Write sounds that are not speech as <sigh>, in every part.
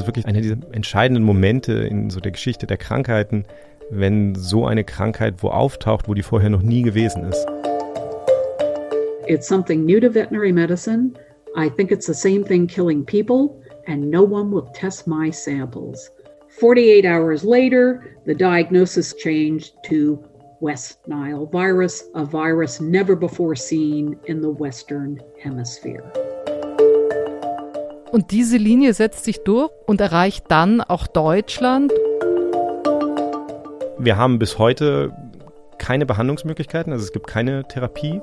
ist wirklich einer dieser entscheidenden Momente in so der Geschichte der Krankheiten, wenn so eine Krankheit wo auftaucht, wo die vorher noch nie gewesen ist. It's something new to veterinary medicine. I think it's the same thing killing people, and no one will test my samples. 48 hours later, the diagnosis changed to West Nile virus, a virus never before seen in the Western Hemisphere. Und diese Linie setzt sich durch und erreicht dann auch Deutschland. Wir haben bis heute keine Behandlungsmöglichkeiten, also es gibt keine Therapie.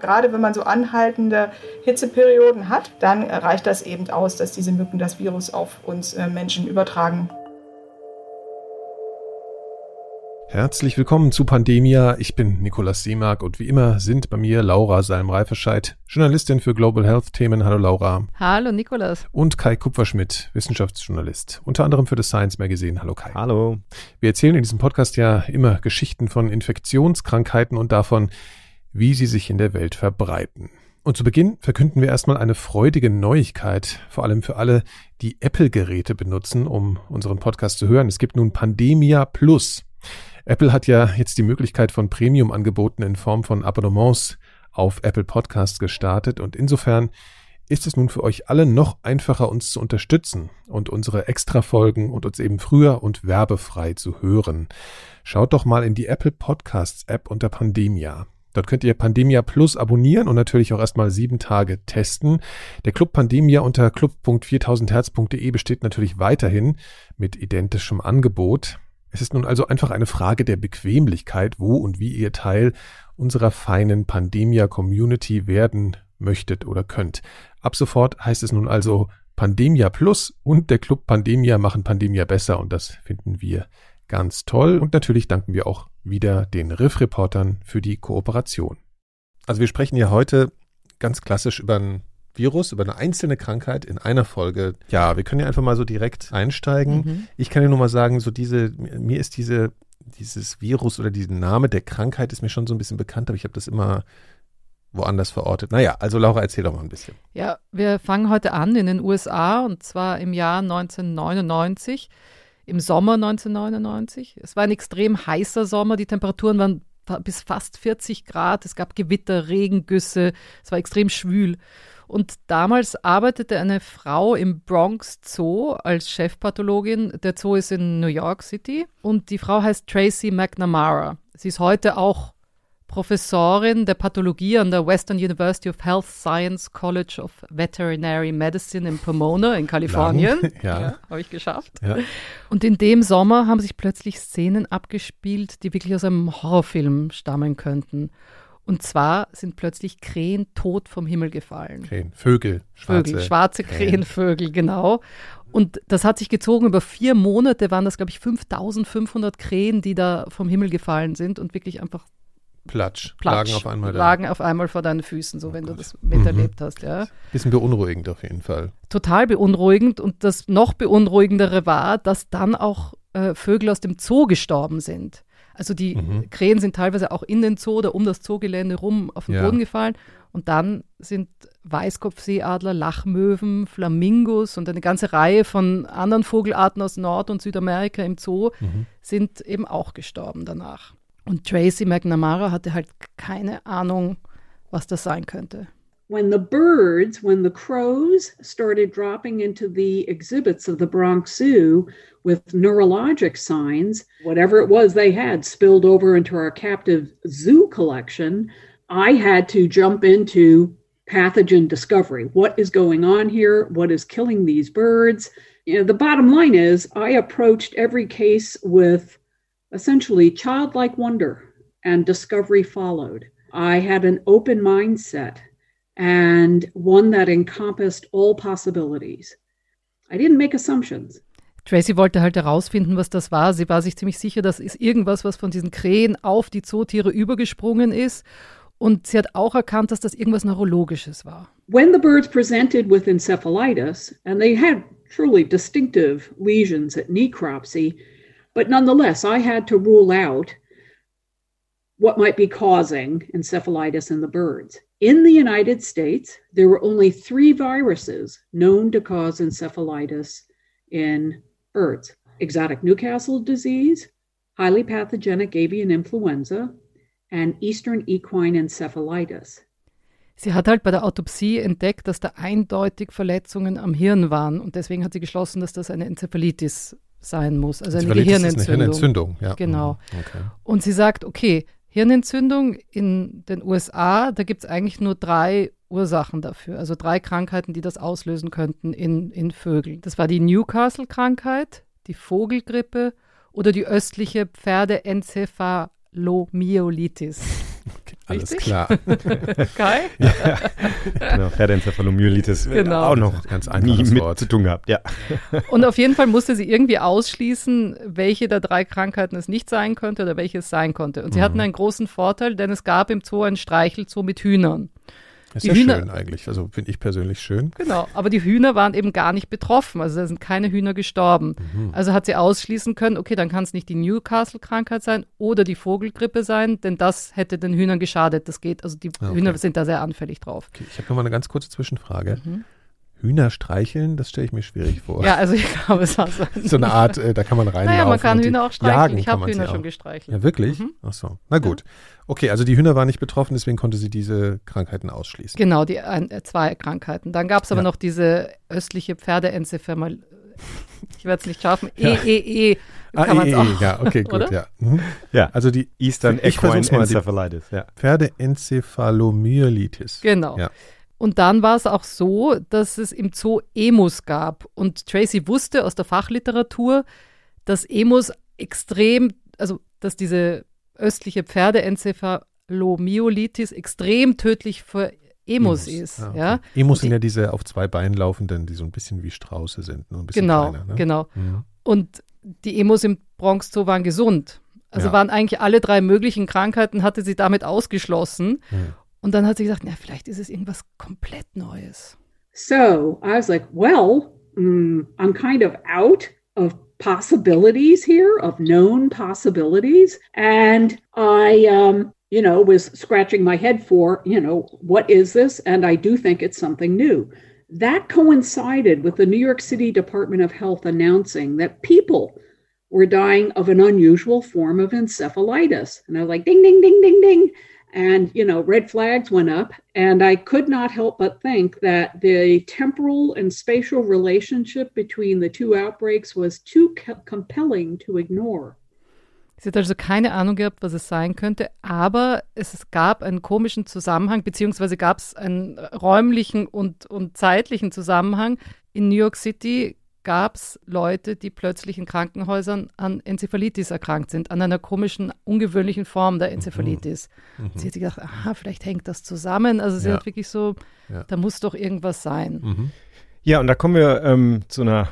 Gerade wenn man so anhaltende Hitzeperioden hat, dann reicht das eben aus, dass diese Mücken das Virus auf uns äh, Menschen übertragen. Herzlich willkommen zu Pandemia. Ich bin Nikolaus Seemark und wie immer sind bei mir Laura Salm-Reifescheid, Journalistin für Global Health Themen. Hallo Laura. Hallo Nikolaus. Und Kai Kupferschmidt, Wissenschaftsjournalist, unter anderem für das Science Magazine. Hallo Kai. Hallo. Wir erzählen in diesem Podcast ja immer Geschichten von Infektionskrankheiten und davon, wie sie sich in der Welt verbreiten. Und zu Beginn verkünden wir erstmal eine freudige Neuigkeit, vor allem für alle, die Apple-Geräte benutzen, um unseren Podcast zu hören. Es gibt nun Pandemia Plus. Apple hat ja jetzt die Möglichkeit von Premium-Angeboten in Form von Abonnements auf Apple Podcasts gestartet und insofern ist es nun für euch alle noch einfacher, uns zu unterstützen und unsere Extra-Folgen und uns eben früher und werbefrei zu hören. Schaut doch mal in die Apple Podcasts App unter Pandemia. Dort könnt ihr Pandemia Plus abonnieren und natürlich auch erstmal sieben Tage testen. Der Club Pandemia unter club.4000herz.de besteht natürlich weiterhin mit identischem Angebot. Es ist nun also einfach eine Frage der Bequemlichkeit, wo und wie ihr Teil unserer feinen Pandemia-Community werden möchtet oder könnt. Ab sofort heißt es nun also Pandemia Plus und der Club Pandemia machen Pandemia besser und das finden wir ganz toll. Und natürlich danken wir auch wieder den Riff-Reportern für die Kooperation. Also wir sprechen ja heute ganz klassisch über ein Virus, über eine einzelne Krankheit in einer Folge. Ja, wir können ja einfach mal so direkt einsteigen. Mhm. Ich kann ja nur mal sagen, so diese, mir ist diese, dieses Virus oder diesen Name der Krankheit ist mir schon so ein bisschen bekannt, aber ich habe das immer woanders verortet. Naja, also Laura, erzähl doch mal ein bisschen. Ja, wir fangen heute an in den USA und zwar im Jahr 1999, im Sommer 1999. Es war ein extrem heißer Sommer, die Temperaturen waren bis fast 40 Grad, es gab Gewitter, Regengüsse, es war extrem schwül. Und damals arbeitete eine Frau im Bronx Zoo als Chefpathologin. Der Zoo ist in New York City. Und die Frau heißt Tracy McNamara. Sie ist heute auch Professorin der Pathologie an der Western University of Health Science College of Veterinary Medicine in Pomona in Kalifornien. Lang, ja. ja Habe ich geschafft. Ja. Und in dem Sommer haben sich plötzlich Szenen abgespielt, die wirklich aus einem Horrorfilm stammen könnten. Und zwar sind plötzlich Krähen tot vom Himmel gefallen. Krähen, Vögel, schwarze, Vögel, schwarze Krähen, Krähenvögel, genau. Und das hat sich gezogen über vier Monate, waren das, glaube ich, 5500 Krähen, die da vom Himmel gefallen sind und wirklich einfach Platsch, Platsch lagen auf einmal da. Lagen auf einmal vor deinen Füßen, so oh wenn Gott. du das miterlebt mhm. hast, ja. Bisschen beunruhigend auf jeden Fall. Total beunruhigend und das noch beunruhigendere war, dass dann auch äh, Vögel aus dem Zoo gestorben sind. Also die mhm. Krähen sind teilweise auch in den Zoo oder um das Zoogelände rum auf den ja. Boden gefallen. Und dann sind Weißkopfseeadler, Lachmöwen, Flamingos und eine ganze Reihe von anderen Vogelarten aus Nord- und Südamerika im Zoo mhm. sind eben auch gestorben danach. Und Tracy McNamara hatte halt keine Ahnung, was das sein könnte. when the birds, when the crows started dropping into the exhibits of the Bronx Zoo with neurologic signs, whatever it was they had spilled over into our captive zoo collection, I had to jump into pathogen discovery. What is going on here? What is killing these birds? You know, the bottom line is I approached every case with essentially childlike wonder, and discovery followed. I had an open mindset and one that encompassed all possibilities. I didn't make assumptions. Tracy wollte halt herausfinden, was das war. Sie war sich ziemlich sicher, das ist irgendwas, was von diesen Krähen auf die Zootiere übergesprungen ist. Und sie hat auch erkannt, dass das irgendwas Neurologisches war. When the birds presented with encephalitis, and they had truly distinctive lesions at necropsy, but nonetheless, I had to rule out what might be causing encephalitis in the birds. In the United States, there were only three viruses known to cause encephalitis in birds exotic Newcastle disease, highly pathogenic avian influenza, and eastern equine encephalitis. Sie hat halt bei der Autopsie entdeckt, dass da eindeutig Verletzungen am Hirn waren und deswegen hat sie geschlossen, dass das eine Enzephalitis sein muss, also eine Gehirnentzündung. Ist eine Hirnentzündung, ja. Genau. Mhm. Okay. Und sie sagt, okay, Hirnentzündung in den USA, da gibt es eigentlich nur drei Ursachen dafür, also drei Krankheiten, die das auslösen könnten in, in Vögeln. Das war die Newcastle-Krankheit, die Vogelgrippe oder die östliche Pferdencephalomyelitis. Okay, alles klar. <laughs> Kai? ja, genau, Pferdencephalomyelitis. Genau. Auch noch ganz nie mit Wort. zu tun gehabt, ja. Und auf jeden Fall musste sie irgendwie ausschließen, welche der drei Krankheiten es nicht sein könnte oder welche es sein konnte. Und sie mhm. hatten einen großen Vorteil, denn es gab im Zoo ein Streichelzoo mit Hühnern. Ist die ja Hühner, schön eigentlich. Also finde ich persönlich schön. Genau, aber die Hühner waren eben gar nicht betroffen. Also da sind keine Hühner gestorben. Mhm. Also hat sie ausschließen können, okay, dann kann es nicht die Newcastle-Krankheit sein oder die Vogelgrippe sein, denn das hätte den Hühnern geschadet. Das geht, also die ah, okay. Hühner sind da sehr anfällig drauf. Okay, ich habe noch mal eine ganz kurze Zwischenfrage. Mhm. Hühner streicheln, das stelle ich mir schwierig vor. Ja, also ich glaube, es war so, <laughs> so eine Art, äh, da kann man rein. Naja, man kann Hühner auch streicheln. Ich habe Hühner schon gestreichelt. Ja, wirklich? Mhm. Ach so. Na gut. Ja. Okay, also die Hühner waren nicht betroffen, deswegen konnte sie diese Krankheiten ausschließen. Genau, die ein, äh, zwei Krankheiten. Dann gab es aber ja. noch diese östliche Pferdeenzephal. Ich werde es nicht schaffen. Ja. EEE. Ah, kann ah, e, auch. Ja, okay, gut, ja. Mhm. Ja, also die Eastern Equine Encephalitis. Ja. Pferdeencephalomyelitis. Genau. Ja. Und dann war es auch so, dass es im Zoo Emus gab. Und Tracy wusste aus der Fachliteratur, dass Emus extrem, also dass diese östliche Pferdeencephalomyelitis extrem tödlich für Emus, Emus. ist. Ah, ja, okay. Emus sind ja diese auf zwei Beinen laufenden, die so ein bisschen wie Strauße sind. Nur ein bisschen genau, kleiner, ne? genau. Mhm. Und die Emus im Bronx Zoo waren gesund. Also ja. waren eigentlich alle drei möglichen Krankheiten, hatte sie damit ausgeschlossen. Mhm. Und dann hat sie gesagt, na, vielleicht ist es irgendwas komplett Neues. So I was like, well, mm, I'm kind of out of possibilities here, of known possibilities. And I, um, you know, was scratching my head for, you know, what is this? And I do think it's something new. That coincided with the New York City Department of Health announcing that people were dying of an unusual form of encephalitis. And I was like, ding, ding, ding, ding, ding. And you know red flags went up and i could not help but think that the temporal and spatial relationship between the two outbreaks was too compelling to ignore Sie hat also keine Ahnung gehabt, was es sein könnte, aber es gab einen komischen Zusammenhang, beziehungsweise gab es einen räumlichen und, und zeitlichen Zusammenhang. In New York City gab es Leute, die plötzlich in Krankenhäusern an Enzephalitis erkrankt sind, an einer komischen, ungewöhnlichen Form der Enzephalitis. Mhm. Sie hat sich gedacht, aha, vielleicht hängt das zusammen. Also sie ja. hat wirklich so, ja. da muss doch irgendwas sein. Mhm. Ja, und da kommen wir ähm, zu einer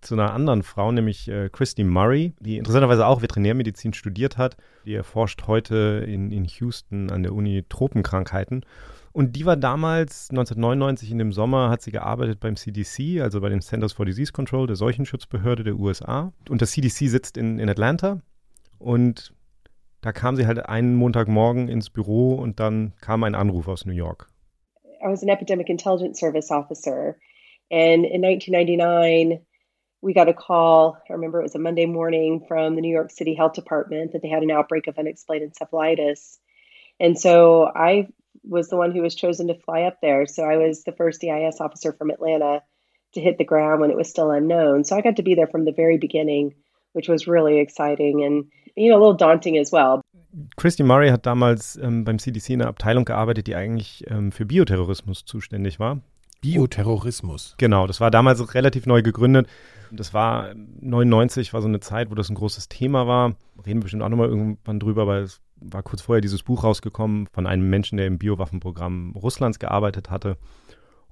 zu einer anderen Frau, nämlich äh, Christy Murray, die interessanterweise auch Veterinärmedizin studiert hat. Die erforscht heute in, in Houston an der Uni Tropenkrankheiten und die war damals, 1999 in dem Sommer, hat sie gearbeitet beim CDC, also bei den Centers for Disease Control, der Seuchenschutzbehörde der USA. Und das CDC sitzt in, in Atlanta. Und da kam sie halt einen Montagmorgen ins Büro und dann kam ein Anruf aus New York. I was an epidemic intelligence service officer. And in 1999, we got a call. I remember it was a Monday morning from the New York City Health Department that they had an outbreak of unexplained encephalitis. And so I was the one who was chosen to fly up there. So I was the first EIS officer from Atlanta to hit the ground when it was still unknown. So I got to be there from the very beginning, which was really exciting and you know a little daunting as well. Christy Murray hat damals ähm, beim CDC in einer Abteilung gearbeitet, die eigentlich ähm, für Bioterrorismus zuständig war. Bioterrorismus. Genau, das war damals relativ neu gegründet. Das war 99, war so eine Zeit, wo das ein großes Thema war. Reden wir bestimmt auch nochmal irgendwann drüber, weil es war kurz vorher dieses Buch rausgekommen von einem Menschen, der im Biowaffenprogramm Russlands gearbeitet hatte.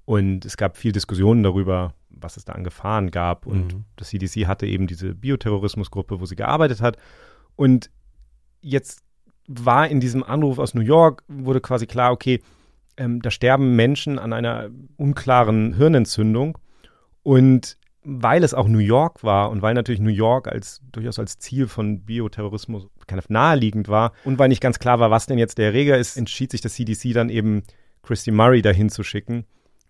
Und es gab viel Diskussionen darüber, was es da an Gefahren gab. Und mhm. das CDC hatte eben diese Bioterrorismusgruppe, wo sie gearbeitet hat. Und jetzt war in diesem Anruf aus New York, wurde quasi klar, okay, ähm, da sterben Menschen an einer unklaren Hirnentzündung. Und weil es auch New York war und weil natürlich New York als durchaus als Ziel von Bioterrorismus naheliegend war und weil nicht ganz klar war, was denn jetzt der Erreger ist, entschied sich das CDC dann eben Christy Murray dahin zu schicken,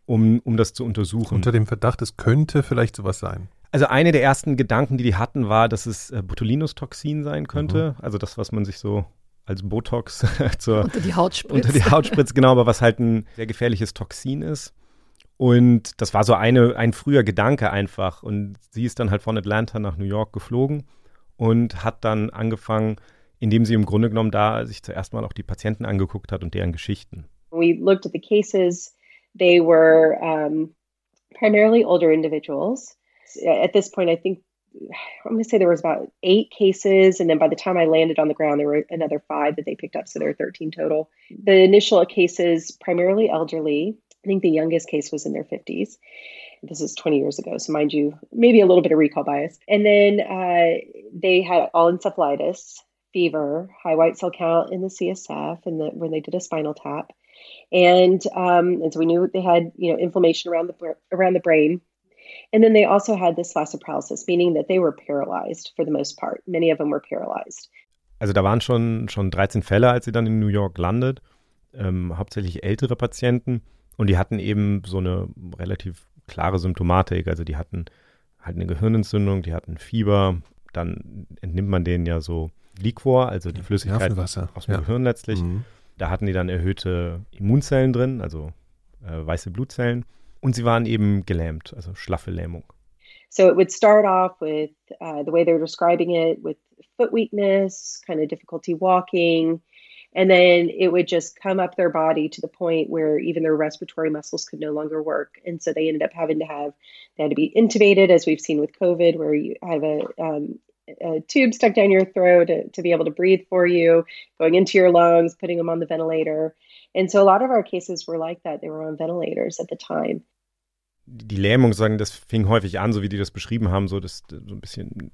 um, um das zu untersuchen. Unter dem Verdacht, es könnte vielleicht sowas sein. Also eine der ersten Gedanken, die die hatten, war, dass es äh, Botulinus-Toxin sein könnte. Mhm. Also das, was man sich so als Botox <laughs> zur, unter die Haut spritzt. Unter die Haut spritzt, genau, aber was halt ein sehr gefährliches Toxin ist. Und das war so eine, ein früher Gedanke einfach. Und sie ist dann halt von Atlanta nach New York geflogen und hat dann angefangen, indem sie im Grunde genommen da sich zuerst mal auch die Patienten angeguckt hat und deren Geschichten. We looked at the cases. They were um, primarily older individuals. At this point, I think I'm going to say there was about eight cases, and then by the time I landed on the ground, there were another five that they picked up, so there were 13 total. The initial cases primarily elderly. I think the youngest case was in their 50s. This is 20 years ago, so mind you, maybe a little bit of recall bias. And then uh, they had all encephalitis, fever, high white cell count in the CSF, and the, when they did a spinal tap, and um, and so we knew they had you know inflammation around the around the brain. And then they also had this paralysis, meaning that they were paralyzed for the most part. Many of them were paralyzed. Also da waren schon, schon 13 Fälle, als sie dann in New York landet, ähm, hauptsächlich ältere Patienten. Und die hatten eben so eine relativ klare Symptomatik. Also die hatten halt eine Gehirnentzündung, die hatten Fieber. Dann entnimmt man denen ja so Liquor, also die Flüssigkeit aus dem ja. Gehirn letztlich. Mhm. Da hatten die dann erhöhte Immunzellen drin, also äh, weiße Blutzellen. Und sie waren eben gelähmt, also schlaffe Lähmung. So it would start off with uh, the way they're describing it, with foot weakness, kind of difficulty walking, And then it would just come up their body to the point where even their respiratory muscles could no longer work. And so they ended up having to have, they had to be intubated, as we've seen with COVID, where you have a, um, a tube stuck down your throat to, to, be able to breathe for you, going into your lungs, putting them on the ventilator. And so a lot of our cases were like that. They were on ventilators at the time. Die Lähmung, sagen, das fing häufig an, so wie die das beschrieben haben, so, das, so ein bisschen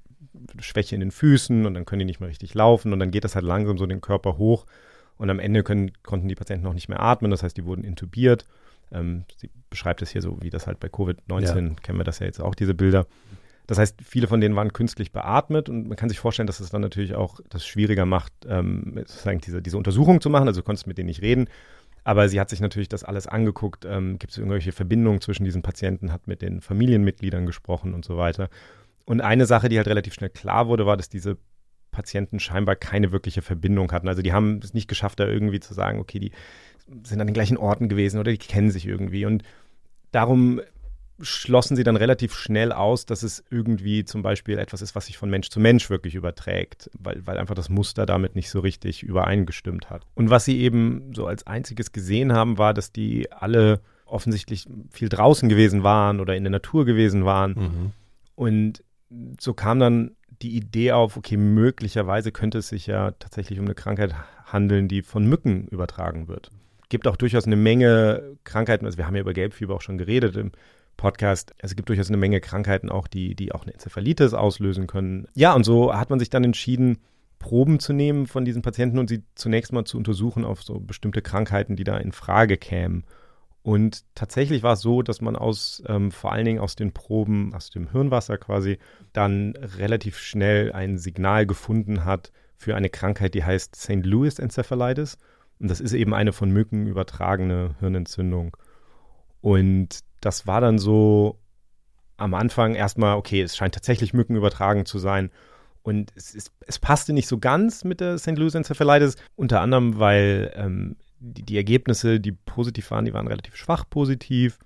Schwäche in den Füßen und dann können die nicht mehr richtig laufen und dann geht das halt langsam so den Körper hoch Und am Ende können, konnten die Patienten noch nicht mehr atmen, das heißt, die wurden intubiert. Ähm, sie beschreibt es hier so, wie das halt bei Covid-19, ja. kennen wir das ja jetzt auch, diese Bilder. Das heißt, viele von denen waren künstlich beatmet und man kann sich vorstellen, dass es dann natürlich auch das schwieriger macht, ähm, sozusagen diese, diese Untersuchung zu machen. Also du konntest mit denen nicht reden. Aber sie hat sich natürlich das alles angeguckt. Ähm, Gibt es irgendwelche Verbindungen zwischen diesen Patienten? Hat mit den Familienmitgliedern gesprochen und so weiter. Und eine Sache, die halt relativ schnell klar wurde, war, dass diese Patienten scheinbar keine wirkliche Verbindung hatten. Also die haben es nicht geschafft, da irgendwie zu sagen, okay, die sind an den gleichen Orten gewesen oder die kennen sich irgendwie. Und darum schlossen sie dann relativ schnell aus, dass es irgendwie zum Beispiel etwas ist, was sich von Mensch zu Mensch wirklich überträgt, weil, weil einfach das Muster damit nicht so richtig übereingestimmt hat. Und was sie eben so als einziges gesehen haben, war, dass die alle offensichtlich viel draußen gewesen waren oder in der Natur gewesen waren. Mhm. Und so kam dann die Idee auf, okay, möglicherweise könnte es sich ja tatsächlich um eine Krankheit handeln, die von Mücken übertragen wird. Gibt auch durchaus eine Menge Krankheiten, also wir haben ja über Gelbfieber auch schon geredet im Podcast. Es gibt durchaus eine Menge Krankheiten auch, die, die auch eine Enzephalitis auslösen können. Ja, und so hat man sich dann entschieden, Proben zu nehmen von diesen Patienten und sie zunächst mal zu untersuchen auf so bestimmte Krankheiten, die da in Frage kämen. Und tatsächlich war es so, dass man aus ähm, vor allen Dingen aus den Proben, aus dem Hirnwasser quasi, dann relativ schnell ein Signal gefunden hat für eine Krankheit, die heißt St. Louis Encephalitis. Und das ist eben eine von Mücken übertragene Hirnentzündung. Und das war dann so am Anfang erstmal, okay, es scheint tatsächlich Mücken übertragen zu sein. Und es, es, es passte nicht so ganz mit der St. Louis Encephalitis, unter anderem, weil ähm, die, die Ergebnisse, die positiv waren, die waren relativ schwach positiv.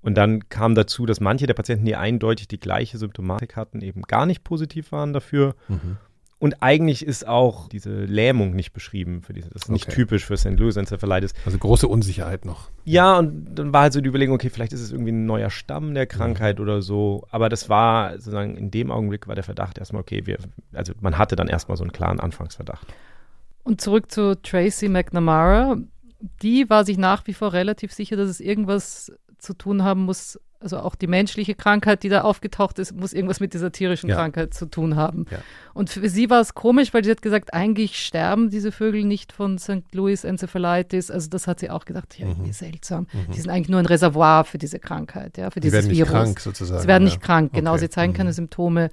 Und dann kam dazu, dass manche der Patienten, die eindeutig die gleiche Symptomatik hatten, eben gar nicht positiv waren dafür. Mhm. Und eigentlich ist auch diese Lähmung nicht beschrieben für diese. Das ist nicht okay. typisch für St. Louis Encephalitis. Also große Unsicherheit noch. Ja, und dann war halt so die Überlegung, okay, vielleicht ist es irgendwie ein neuer Stamm der Krankheit mhm. oder so. Aber das war sozusagen in dem Augenblick war der Verdacht erstmal, okay, wir, also man hatte dann erstmal so einen klaren Anfangsverdacht. Und zurück zu Tracy McNamara. Die war sich nach wie vor relativ sicher, dass es irgendwas zu tun haben muss also auch die menschliche Krankheit, die da aufgetaucht ist, muss irgendwas mit dieser tierischen ja. Krankheit zu tun haben. Ja. Und für sie war es komisch, weil sie hat gesagt, eigentlich sterben diese Vögel nicht von St. Louis Encephalitis. Also das hat sie auch gedacht, ja, mhm. irgendwie seltsam. Mhm. Die sind eigentlich nur ein Reservoir für diese Krankheit, ja, für dieses sie werden Virus. Nicht krank sozusagen. Sie werden ja. nicht krank, genau. Okay. Sie zeigen mhm. keine Symptome.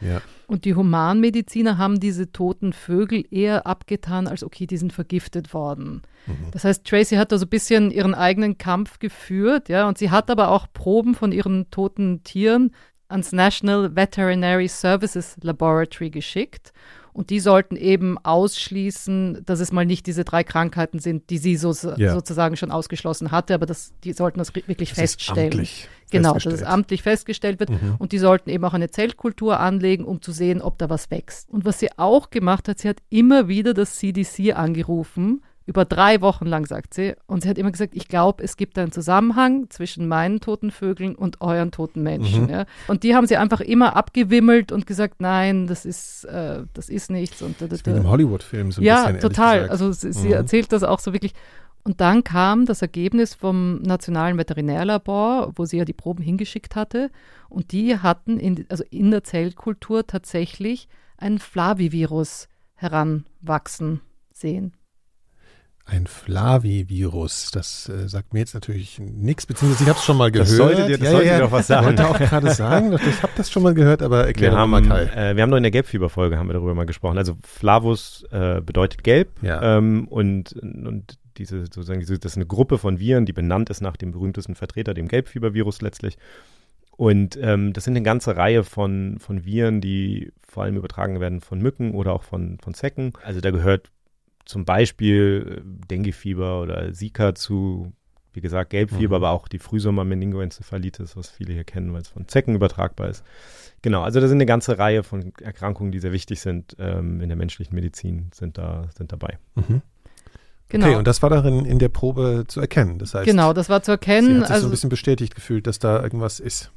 Und die Humanmediziner haben diese toten Vögel eher abgetan, als okay, die sind vergiftet worden. Mhm. Das heißt, Tracy hat da so ein bisschen ihren eigenen Kampf geführt, ja, und sie hat aber auch Proben von ihren toten Tieren ans National Veterinary Services Laboratory geschickt. Und die sollten eben ausschließen, dass es mal nicht diese drei Krankheiten sind, die sie so, ja. sozusagen schon ausgeschlossen hatte, aber das, die sollten das wirklich das feststellen. amtlich genau, dass es amtlich festgestellt wird. Mhm. Und die sollten eben auch eine Zellkultur anlegen, um zu sehen, ob da was wächst. Und was sie auch gemacht hat, sie hat immer wieder das CDC angerufen, über drei Wochen lang, sagt sie. Und sie hat immer gesagt, ich glaube, es gibt einen Zusammenhang zwischen meinen toten Vögeln und euren toten Menschen. Mhm. Ja. Und die haben sie einfach immer abgewimmelt und gesagt, nein, das ist, äh, das ist nichts. Und, das ist wie Hollywood-Film so ein ja, bisschen. Ja, total. Also sie, sie mhm. erzählt das auch so wirklich. Und dann kam das Ergebnis vom Nationalen Veterinärlabor, wo sie ja die Proben hingeschickt hatte. Und die hatten in, also in der Zellkultur tatsächlich ein Flavivirus heranwachsen sehen. Ein Flavi-Virus, das äh, sagt mir jetzt natürlich nichts, beziehungsweise ich habe es schon mal gehört. Das sollte dir, das ja, sollte ja, dir doch was sagen. Ich wollte auch gerade sagen, ich habe das schon mal gehört, aber erklär wir haben, mal Kai. Äh, wir haben noch in der Gelbfieberfolge haben wir darüber mal gesprochen. Also Flavus äh, bedeutet gelb ja. ähm, und, und diese sozusagen diese, das ist eine Gruppe von Viren, die benannt ist nach dem berühmtesten Vertreter, dem Gelbfiebervirus letztlich. Und ähm, das sind eine ganze Reihe von, von Viren, die vor allem übertragen werden von Mücken oder auch von, von Zecken. Also da gehört zum Beispiel äh, Denguefieber oder Zika zu, wie gesagt, Gelbfieber, mhm. aber auch die Frühsommer-Meningoenzephalitis, was viele hier kennen, weil es von Zecken übertragbar ist. Genau, also da sind eine ganze Reihe von Erkrankungen, die sehr wichtig sind ähm, in der menschlichen Medizin, sind da sind dabei. Mhm. Genau. Okay, und das war darin in der Probe zu erkennen. Das heißt, genau, das war zu erkennen. Sie hat sich also, so ein bisschen bestätigt gefühlt, dass da irgendwas ist.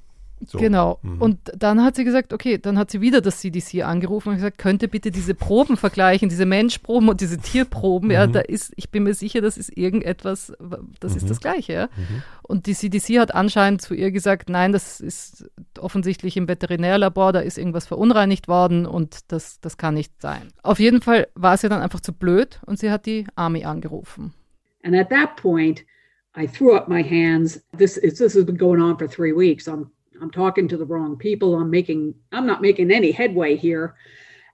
So. Genau. Mhm. Und dann hat sie gesagt, okay, dann hat sie wieder das CDC angerufen und gesagt, könnte bitte diese Proben vergleichen, diese Menschproben und diese Tierproben. Mhm. Ja, da ist, ich bin mir sicher, das ist irgendetwas, das mhm. ist das Gleiche. Ja? Mhm. Und die CDC hat anscheinend zu ihr gesagt, nein, das ist offensichtlich im Veterinärlabor, da ist irgendwas verunreinigt worden und das, das kann nicht sein. Auf jeden Fall war sie dann einfach zu blöd und sie hat die Army angerufen. And at that point, I threw up my hands. This is this has been going on for three weeks. I'm I'm talking to the wrong people. I'm making, I'm not making any headway here.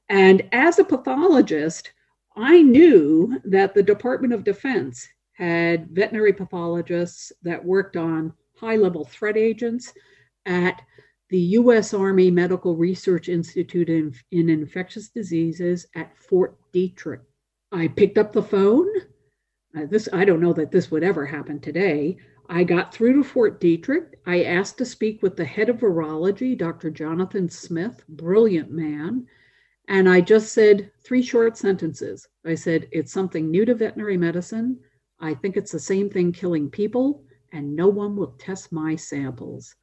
And as a pathologist, I knew that the Department of Defense had veterinary pathologists that worked on high level threat agents at the U.S. Army Medical Research Institute in, in Infectious Diseases at Fort Detrick. I picked up the phone. Uh, this I don't know that this would ever happen today. I got through to Fort Detrick. I asked to speak with the head of virology, Dr. Jonathan Smith, brilliant man. And I just said three short sentences. I said, It's something new to veterinary medicine. I think it's the same thing killing people, and no one will test my samples.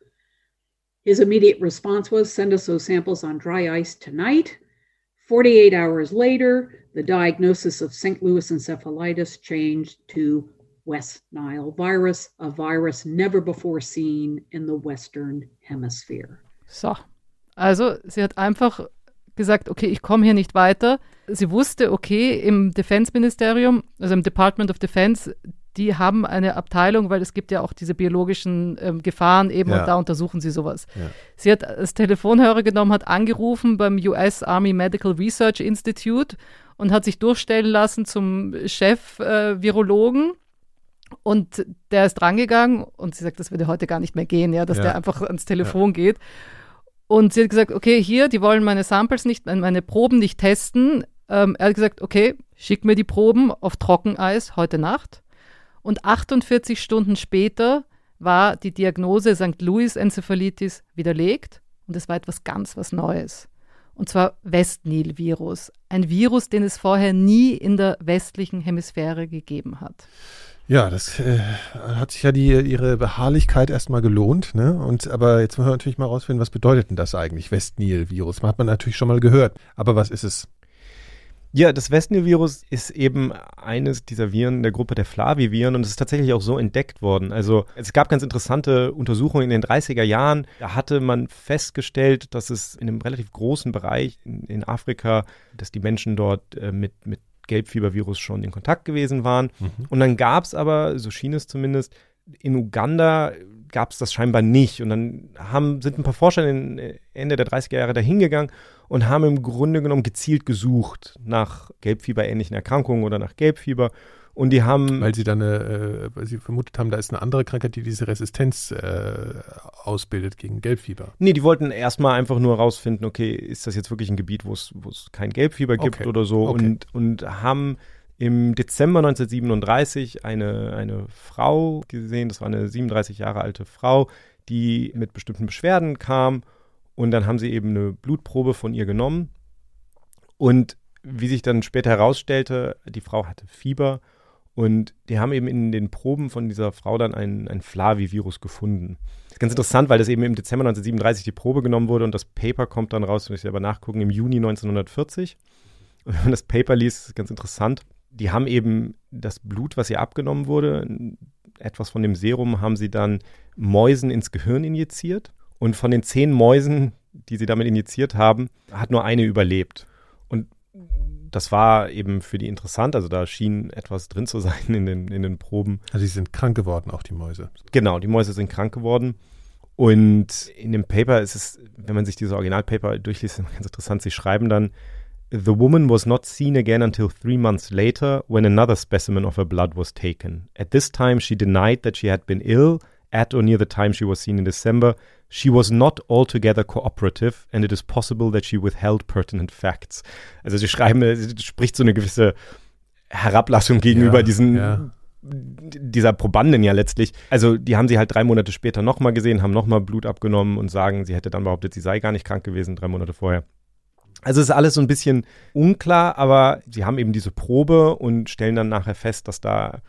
His immediate response was, Send us those samples on dry ice tonight. 48 hours later, the diagnosis of St. Louis encephalitis changed to West Nile virus, a virus never before seen in the Western Hemisphere. So, also sie hat einfach gesagt, okay, ich komme hier nicht weiter. Sie wusste, okay, im Defense-Ministerium, also im Department of Defense, die haben eine Abteilung, weil es gibt ja auch diese biologischen ähm, Gefahren eben ja. und da untersuchen sie sowas. Ja. Sie hat das Telefonhörer genommen, hat angerufen beim US Army Medical Research Institute und hat sich durchstellen lassen zum Chef-Virologen. Äh, und der ist drangegangen und sie sagt, das würde heute gar nicht mehr gehen, ja, dass ja. der einfach ans Telefon ja. geht. Und sie hat gesagt, okay, hier, die wollen meine Samples nicht, meine Proben nicht testen. Ähm, er hat gesagt, okay, schick mir die Proben auf Trockeneis heute Nacht. Und 48 Stunden später war die Diagnose St. Louis Enzephalitis widerlegt und es war etwas ganz was Neues. Und zwar Westnil-Virus, ein Virus, den es vorher nie in der westlichen Hemisphäre gegeben hat. Ja, das äh, hat sich ja die, ihre Beharrlichkeit erstmal gelohnt, ne? Und aber jetzt müssen wir natürlich mal rausfinden, was bedeutet denn das eigentlich, Westnil-Virus? Hat man natürlich schon mal gehört, aber was ist es? Ja, das Westnil-Virus ist eben eines dieser Viren der Gruppe der Flaviviren und es ist tatsächlich auch so entdeckt worden. Also es gab ganz interessante Untersuchungen in den 30er Jahren. Da hatte man festgestellt, dass es in einem relativ großen Bereich in, in Afrika, dass die Menschen dort äh, mit, mit Gelbfiebervirus schon in Kontakt gewesen waren. Mhm. Und dann gab es aber, so schien es zumindest, in Uganda gab es das scheinbar nicht. Und dann haben, sind ein paar Forscher in, Ende der 30er Jahre dahingegangen und haben im Grunde genommen gezielt gesucht nach Gelbfieberähnlichen Erkrankungen oder nach Gelbfieber Und die haben. Weil sie dann äh, weil sie vermutet haben, da ist eine andere Krankheit, die diese Resistenz äh, ausbildet gegen Gelbfieber. Nee, die wollten erstmal einfach nur rausfinden, okay, ist das jetzt wirklich ein Gebiet, wo es kein Gelbfieber gibt Okay. oder so Okay. und, und haben im Dezember 1937 eine, eine Frau gesehen, das war eine 37 Jahre alte Frau, die mit bestimmten Beschwerden kam und dann haben sie eben eine Blutprobe von ihr genommen und wie sich dann später herausstellte, die Frau hatte Fieber und die haben eben in den Proben von dieser Frau dann ein, ein Flavivirus gefunden. Das ist ganz interessant, weil das eben im Dezember 1937 die Probe genommen wurde und das Paper kommt dann raus, muss ich selber nachgucken, im Juni 1940. Und wenn man das Paper liest, ist ganz interessant. Die haben eben das Blut, was ihr abgenommen wurde, etwas von dem Serum haben sie dann Mäusen ins Gehirn injiziert. Und von den zehn Mäusen, die sie damit injiziert haben, hat nur eine überlebt. Und das war eben für die interessant. Also da schien etwas drin zu sein in den, in den Proben. Also sie sind krank geworden, auch die Mäuse. Genau, die Mäuse sind krank geworden. Und in dem Paper ist es, wenn man sich diese Originalpaper durchliest, ist es ganz interessant. Sie schreiben dann, The woman was not seen again until three months later when another specimen of her blood was taken. At this time, she denied that she had been ill at or near the time she was seen in December. She was not altogether cooperative and it is possible that she withheld pertinent facts. Also sie schreiben, es spricht so eine gewisse Herablassung gegenüber Ja, diesen ja. dieser Probanden ja letztlich. Also die haben sie halt drei Monate später nochmal gesehen, haben nochmal Blut abgenommen und sagen, sie hätte dann behauptet, sie sei gar nicht krank gewesen, drei Monate vorher. Also es ist alles so ein bisschen unklar, aber sie haben eben diese Probe und stellen dann nachher fest, dass da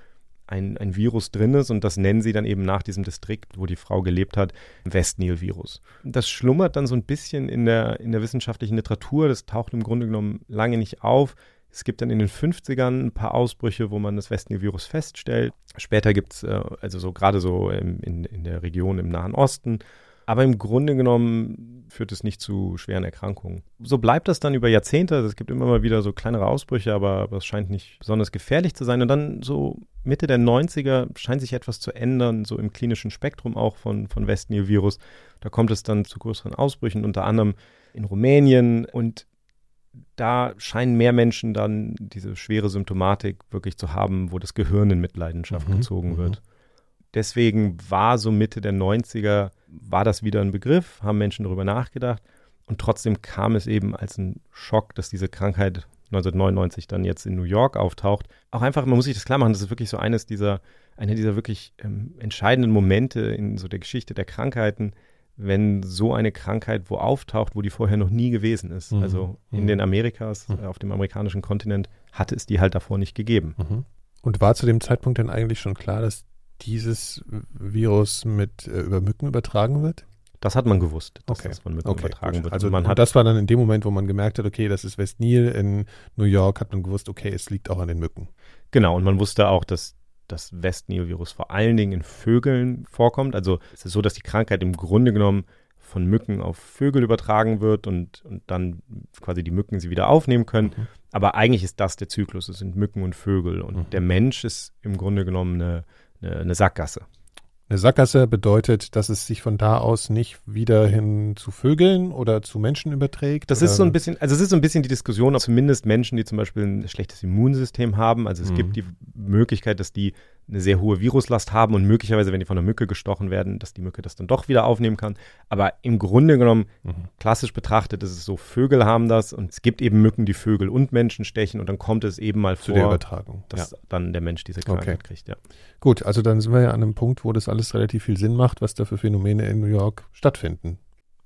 ein, ein Virus drin ist und das nennen sie dann eben nach diesem Distrikt, wo die Frau gelebt hat, West-Nil-Virus. Das schlummert dann so ein bisschen in der, in der wissenschaftlichen Literatur, das taucht im Grunde genommen lange nicht auf. Es gibt dann in den 50ern ein paar Ausbrüche, wo man das West-Nil-Virus feststellt. Später gibt es, äh, also so gerade so im, in, in der Region im Nahen Osten. Aber im Grunde genommen führt es nicht zu schweren Erkrankungen. So bleibt das dann über Jahrzehnte. Also es gibt immer mal wieder so kleinere Ausbrüche, aber, aber es scheint nicht besonders gefährlich zu sein. Und dann so Mitte der 90er scheint sich etwas zu ändern, so im klinischen Spektrum auch von, von West-Nil-Virus. Da kommt es dann zu größeren Ausbrüchen, unter anderem in Rumänien. Und da scheinen mehr Menschen dann diese schwere Symptomatik wirklich zu haben, wo das Gehirn in Mitleidenschaft Mhm, gezogen mhm. wird. Deswegen war so Mitte der 90er, war das wieder ein Begriff, haben Menschen darüber nachgedacht und trotzdem kam es eben als ein Schock, dass diese Krankheit 1999 dann jetzt in New York auftaucht. Auch einfach, man muss sich das klar machen, das ist wirklich so eines dieser, einer dieser wirklich ähm, entscheidenden Momente in so der Geschichte der Krankheiten, wenn so eine Krankheit wo auftaucht, wo die vorher noch nie gewesen ist. Mhm. Also in Mhm. den Amerikas, Mhm. äh, auf dem amerikanischen Kontinent, hatte es die halt davor nicht gegeben. Mhm. Und war zu dem Zeitpunkt dann eigentlich schon klar, dass dieses Virus mit äh, über Mücken übertragen wird? Das hat man gewusst, dass Okay. das von Mücken Okay, übertragen gut. wird. Also man hat das war dann in dem Moment, wo man gemerkt hat, okay, das ist West-Nil in New York, hat man gewusst, okay, es liegt auch an den Mücken. Genau, und man wusste auch, dass das West-Nil-Virus vor allen Dingen in Vögeln vorkommt. Also es ist so, dass die Krankheit im Grunde genommen von Mücken auf Vögel übertragen wird und, und dann quasi die Mücken sie wieder aufnehmen können. Mhm. Aber eigentlich ist das der Zyklus. Es sind Mücken und Vögel. Und Mhm. der Mensch ist im Grunde genommen eine, eine, Sackgasse. Eine Sackgasse bedeutet, dass es sich von da aus nicht wieder hin zu Vögeln oder zu Menschen überträgt? Das ist so ein bisschen, also es ist so ein bisschen die Diskussion, ob zumindest Menschen, die zum Beispiel ein schlechtes Immunsystem haben, also es Mhm. gibt die Möglichkeit, dass die eine sehr hohe Viruslast haben und möglicherweise, wenn die von einer Mücke gestochen werden, dass die Mücke das dann doch wieder aufnehmen kann. Aber im Grunde genommen, Mhm. klassisch betrachtet, ist es so, Vögel haben das und es gibt eben Mücken, die Vögel und Menschen stechen und dann kommt es eben mal zu der vor, Übertragung. dass ja. dann der Mensch diese Krankheit Okay. kriegt, ja. Gut, also dann sind wir ja an einem Punkt, wo das alles relativ viel Sinn macht, was da für Phänomene in New York stattfinden.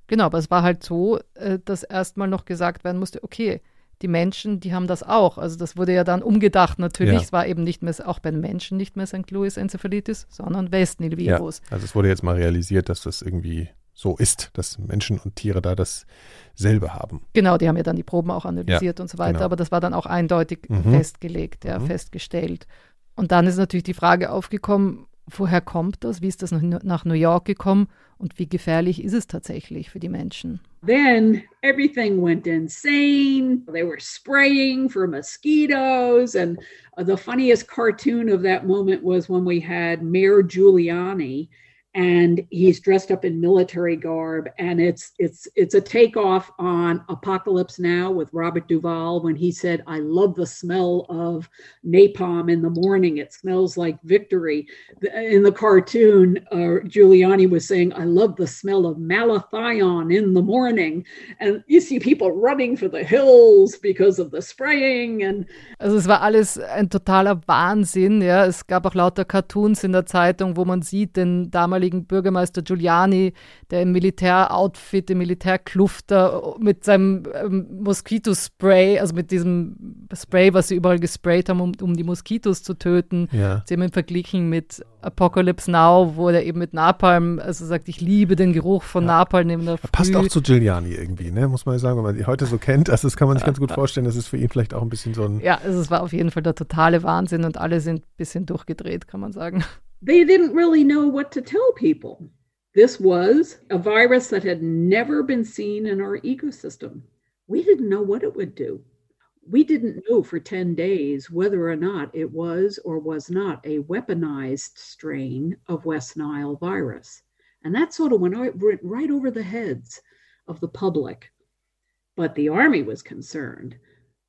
Genau, aber es war halt so, äh, dass erstmal noch gesagt werden musste, okay, die Menschen, die haben das auch. Also das wurde ja dann umgedacht natürlich. Ja. Es war eben nicht mehr, auch bei den Menschen nicht mehr St. Louis Enzephalitis, sondern West-Nil-Virus. Also es wurde jetzt mal realisiert, dass das irgendwie so ist, dass Menschen und Tiere da dasselbe haben. Genau, die haben ja dann die Proben auch analysiert und so weiter, genau. aber das war dann auch eindeutig Mhm. festgelegt, ja, Mhm. festgestellt. Und dann ist natürlich die Frage aufgekommen, woher kommt das? Wie ist das nach, New York gekommen? Und wie gefährlich ist es tatsächlich für die Menschen? Then everything went insane. They were spraying for mosquitoes. And uh, the funniest cartoon of that moment was when we had Mayor Giuliani and he's dressed up in military garb and it's it's it's a takeoff on apocalypse now with robert duvall when he said i love the smell of napalm in the morning. It smells like victory. In the cartoon uh, giuliani was saying i love the smell of malathion in the morning. And you see people running for the hills because of the spraying and also es war alles ein totaler wahnsinn ja. Es gab auch lauter cartoons in der zeitung wo man sieht den damaligen damaligen Bürgermeister Giuliani, der im Militäroutfit, im Militärklufter mit seinem ähm, Moskitospray, also mit diesem Spray, was sie überall gesprayt haben, um, um die Moskitos zu töten. Ja. Sie haben ihn verglichen mit Apocalypse Now, wo er eben mit Napalm, also sagt, ich liebe den Geruch von ja. Napalm neben der Früh. Passt auch zu Giuliani irgendwie, ne? muss man sagen, wenn man ihn heute so kennt. Also das kann man sich ganz gut <laughs> vorstellen, das ist für ihn vielleicht auch ein bisschen so ein... Ja, also es war auf jeden Fall der totale Wahnsinn und alle sind ein bisschen durchgedreht, kann man sagen. They didn't really know what to tell people. This was a virus that had never been seen in our ecosystem. We didn't know what it would do. We didn't know for 10 days whether or not it was or was not a weaponized strain of West Nile virus. And that sort of went right over the heads of the public. But the Army was concerned,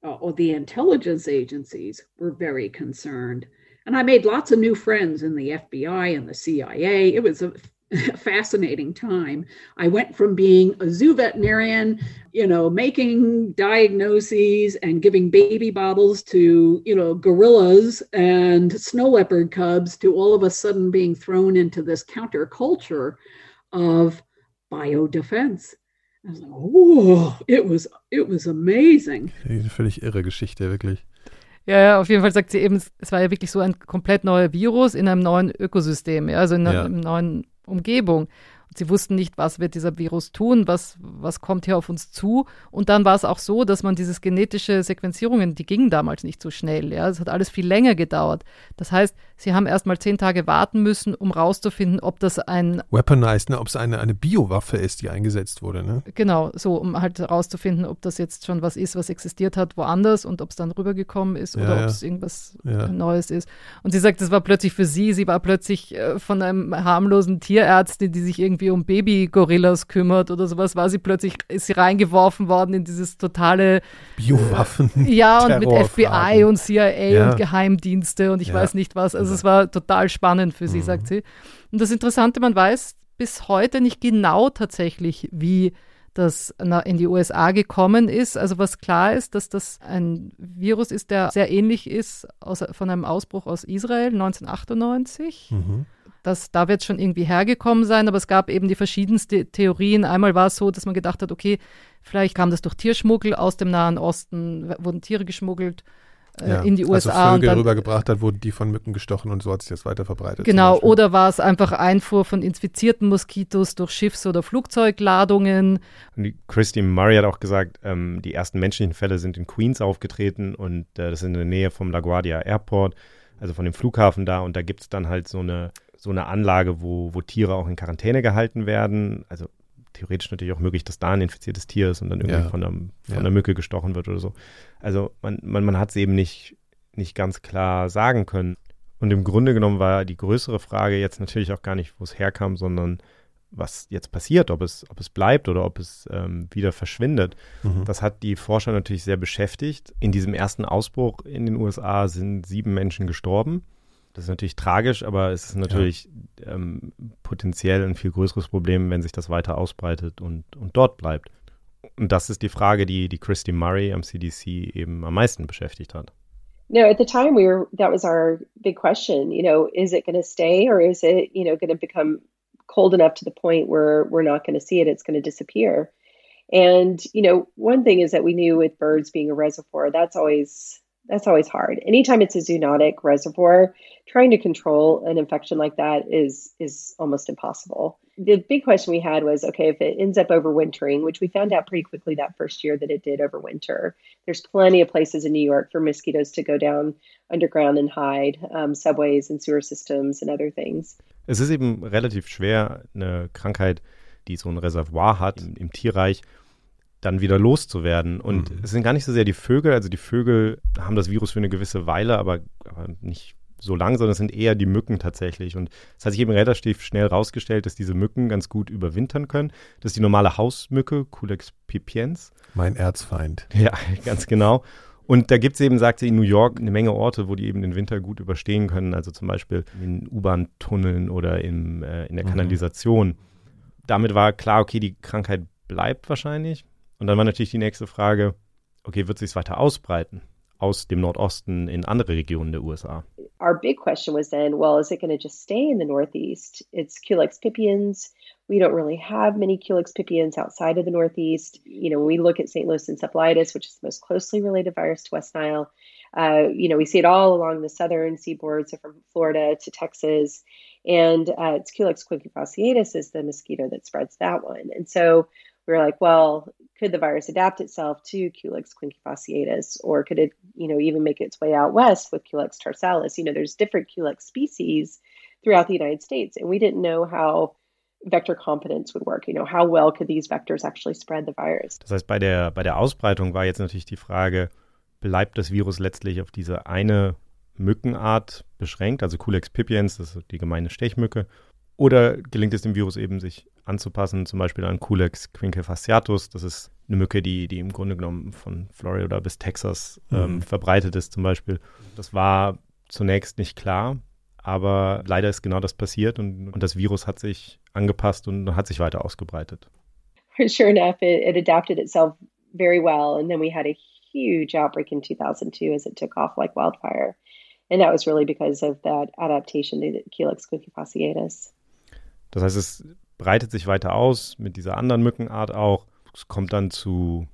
uh, or the intelligence agencies were very concerned and I made lots of new friends in the FBI and the CIA. It was a <laughs> fascinating time. I went from being a zoo veterinarian, you know, making diagnoses and giving baby bottles to, you know, gorillas and snow leopard cubs to all of a sudden being thrown into this counterculture of biodefense. I was like, oh, it was, it was amazing. Völlig irre Geschichte, wirklich. Ja, ja, auf jeden Fall sagt sie eben, es war ja wirklich so ein komplett neuer Virus in einem neuen Ökosystem, ja, also in einer ja. neuen Umgebung. Sie wussten nicht, was wird dieser Virus tun, was, was kommt hier auf uns zu. Und dann war es auch so, dass man dieses genetische Sequenzierungen, die gingen damals nicht so schnell. Ja, es hat alles viel länger gedauert. Das heißt, sie haben erst mal zehn Tage warten müssen, um rauszufinden, ob das ein Weaponized, ne, ob es eine, eine Biowaffe ist, die eingesetzt wurde. Ne? Genau, so, um halt rauszufinden, ob das jetzt schon was ist, was existiert hat woanders und ob es dann rübergekommen ist ja, oder ob es irgendwas ja. Neues ist. Und sie sagt, das war plötzlich für sie, sie war plötzlich äh, von einem harmlosen Tierärztin, die sich irgendwie um Baby-Gorillas kümmert oder sowas, war sie plötzlich, ist sie reingeworfen worden in dieses totale Biowaffen. Äh, ja, und mit FBI und CIA ja. und Geheimdienste und ich ja. weiß nicht was. Also es war total spannend für sie, mhm. sagt sie. Und das Interessante, man weiß bis heute nicht genau tatsächlich, wie das in die USA gekommen ist. Also was klar ist, dass das ein Virus ist, der sehr ähnlich ist aus, von einem Ausbruch aus Israel 1998. Mhm. Das, da wird es schon irgendwie hergekommen sein, aber es gab eben die verschiedensten Theorien. Einmal war es so, dass man gedacht hat, okay, vielleicht kam das durch Tierschmuggel aus dem Nahen Osten, wurden Tiere geschmuggelt äh, ja, in die USA. Also Vögel dann, rübergebracht hat, wurden die von Mücken gestochen und so hat sich das weiter verbreitet. Genau, oder war es einfach Einfuhr von infizierten Moskitos durch Schiffs- oder Flugzeugladungen. Und Christy Murray hat auch gesagt, ähm, die ersten menschlichen Fälle sind in Queens aufgetreten und äh, das ist in der Nähe vom LaGuardia Airport, also von dem Flughafen da und da gibt es dann halt so eine so eine Anlage, wo, wo Tiere auch in Quarantäne gehalten werden. Also theoretisch natürlich auch möglich, dass da ein infiziertes Tier ist und dann irgendwie ja. von, einer, von ja. einer Mücke gestochen wird oder so. Also man, man, man hat es eben nicht, nicht ganz klar sagen können. Und im Grunde genommen war die größere Frage jetzt natürlich auch gar nicht, wo es herkam, sondern was jetzt passiert, ob es, ob es bleibt oder ob es ähm, wieder verschwindet. Mhm. Das hat die Forscher natürlich sehr beschäftigt. In diesem ersten Ausbruch in den USA sind sieben Menschen gestorben. Das ist natürlich tragisch, aber es ist natürlich ja. ähm, potenziell ein viel größeres Problem, wenn sich das weiter ausbreitet und, und dort bleibt. Und das ist die Frage, die, die Christy Murray am CDC eben am meisten beschäftigt hat. No, at the time we were that was our big question, you know, is it going to stay or is it, you know, going to become cold enough to the point where we're not going to see it, it's going to disappear. And, you know, one thing is that we knew with birds being a reservoir, that's always that's always hard. Anytime it's a zoonotic reservoir, trying to control an infection like that is is almost impossible. The big question we had was okay, if it ends up overwintering, which we found out pretty quickly that first year that it did overwinter, there's plenty of places in New York for mosquitoes to go down underground and hide, um, subways and sewer systems and other things. Es ist eben relativ schwer, eine Krankheit, die so ein Reservoir hat im, im Tierreich, dann wieder loszuwerden. Und mhm. es sind gar nicht so sehr die Vögel, also die Vögel haben das Virus für eine gewisse Weile, aber, aber nicht so lang, sondern es sind eher die Mücken tatsächlich. Und es hat sich eben relativ schnell herausgestellt, dass diese Mücken ganz gut überwintern können. Das ist die normale Hausmücke, Culex pipiens. Mein Erzfeind. <laughs> Ja, ganz genau. Und da gibt es eben, sagt sie, in New York eine Menge Orte, wo die eben den Winter gut überstehen können. Also zum Beispiel in U-Bahn-Tunneln oder im, äh, in der mhm. Kanalisation. Damit war klar, okay, die Krankheit bleibt wahrscheinlich. Und dann war natürlich die nächste Frage, okay, wird sich weiter ausbreiten? aus dem Nordosten in andere Regionen der USA. Our big question was then, well, is it going to just stay in the Northeast? It's Culex pipiens. We don't really have many Culex pipiens outside of the Northeast. You know, we look at St. Louis encephalitis, which is the most closely related virus to West Nile, uh, you know, we see it all along the southern seaboard, so from Florida to Texas. And uh, it's Culex quinquefasciatus is the mosquito that spreads that one. And so we were like, well, could the virus adapt itself to Culex quinquefasciatus, or could it, you know, even make its way out west with Culex tarsalis? You know, there's different Culex species throughout the United States, and we didn't know how vector competence would work. You know, how well could these vectors actually spread the virus? Das heißt, bei der bei der Ausbreitung war jetzt natürlich die Frage, bleibt das Virus letztlich auf diese eine Mückenart beschränkt, also Culex pipiens, das ist die gemeine Stechmücke, oder gelingt es dem Virus eben, sich anzupassen, zum Beispiel an Culex quinquefasciatus. Das ist eine Mücke, die, die im Grunde genommen von Florida bis Texas ähm, mhm. verbreitet ist zum Beispiel. Das war zunächst nicht klar, aber leider ist genau das passiert und, und das Virus hat sich angepasst und hat sich weiter ausgebreitet. <laughs> Sure enough, it, it adapted itself very well, and then we had a huge outbreak in 2002 as it took off like wildfire. And that was really because of that adaptation to Culex quinquefasciatus. Das heißt, es breitet sich weiter aus mit dieser anderen Mückenart auch. Es kommt dann zu,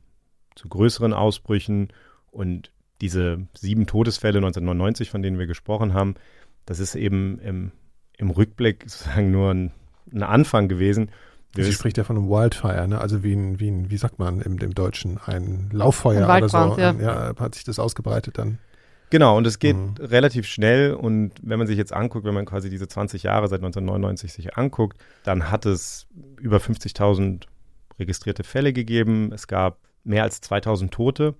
zu größeren Ausbrüchen und diese sieben Todesfälle 1999, von denen wir gesprochen haben, das ist eben im, im Rückblick sozusagen nur ein, ein Anfang gewesen. Sie spricht ja von einem Wildfire, ne? also wie ein, wie ein, wie sagt man im, im Deutschen, ein Lauffeuer ein oder so. Ja. ja. hat sich das ausgebreitet dann. Genau, und es geht mhm. relativ schnell. Und wenn man sich jetzt anguckt, wenn man quasi diese 20 Jahre seit 1999 sich anguckt, dann hat es über 50.000 registrierte Fälle gegeben. Es gab mehr als 2000 Tote.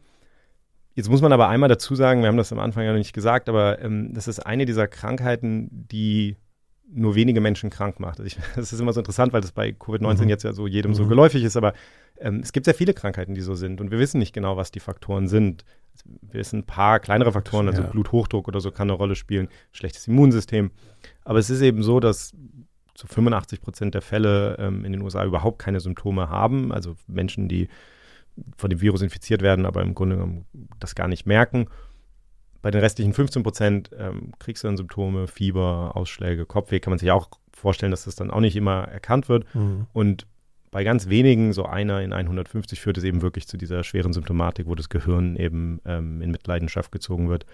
Jetzt muss man aber einmal dazu sagen, wir haben das am Anfang ja noch nicht gesagt, aber ähm, das ist eine dieser Krankheiten, die nur wenige Menschen krank macht. Also ich, <laughs> das ist immer so interessant, weil das bei Covid-19 mhm. jetzt ja so jedem mhm. so geläufig ist, aber ähm, es gibt sehr viele Krankheiten, die so sind und wir wissen nicht genau, was die Faktoren sind. Wir wissen ein paar kleinere Faktoren, also ja. Bluthochdruck oder so kann eine Rolle spielen, schlechtes Immunsystem. Aber es ist eben so, dass zu 85 Prozent der Fälle ähm, in den USA überhaupt keine Symptome haben. Also Menschen, die von dem Virus infiziert werden, aber im Grunde genommen das gar nicht merken. Bei den restlichen 15 Prozent ähm, kriegst du dann Symptome, Fieber, Ausschläge, Kopfweh. Kann man sich auch vorstellen, dass das dann auch nicht immer erkannt wird. Mhm. Und bei ganz wenigen, so einer in 150, führt es eben wirklich zu dieser schweren Symptomatik, wo das Gehirn eben ähm, in Mitleidenschaft gezogen wird.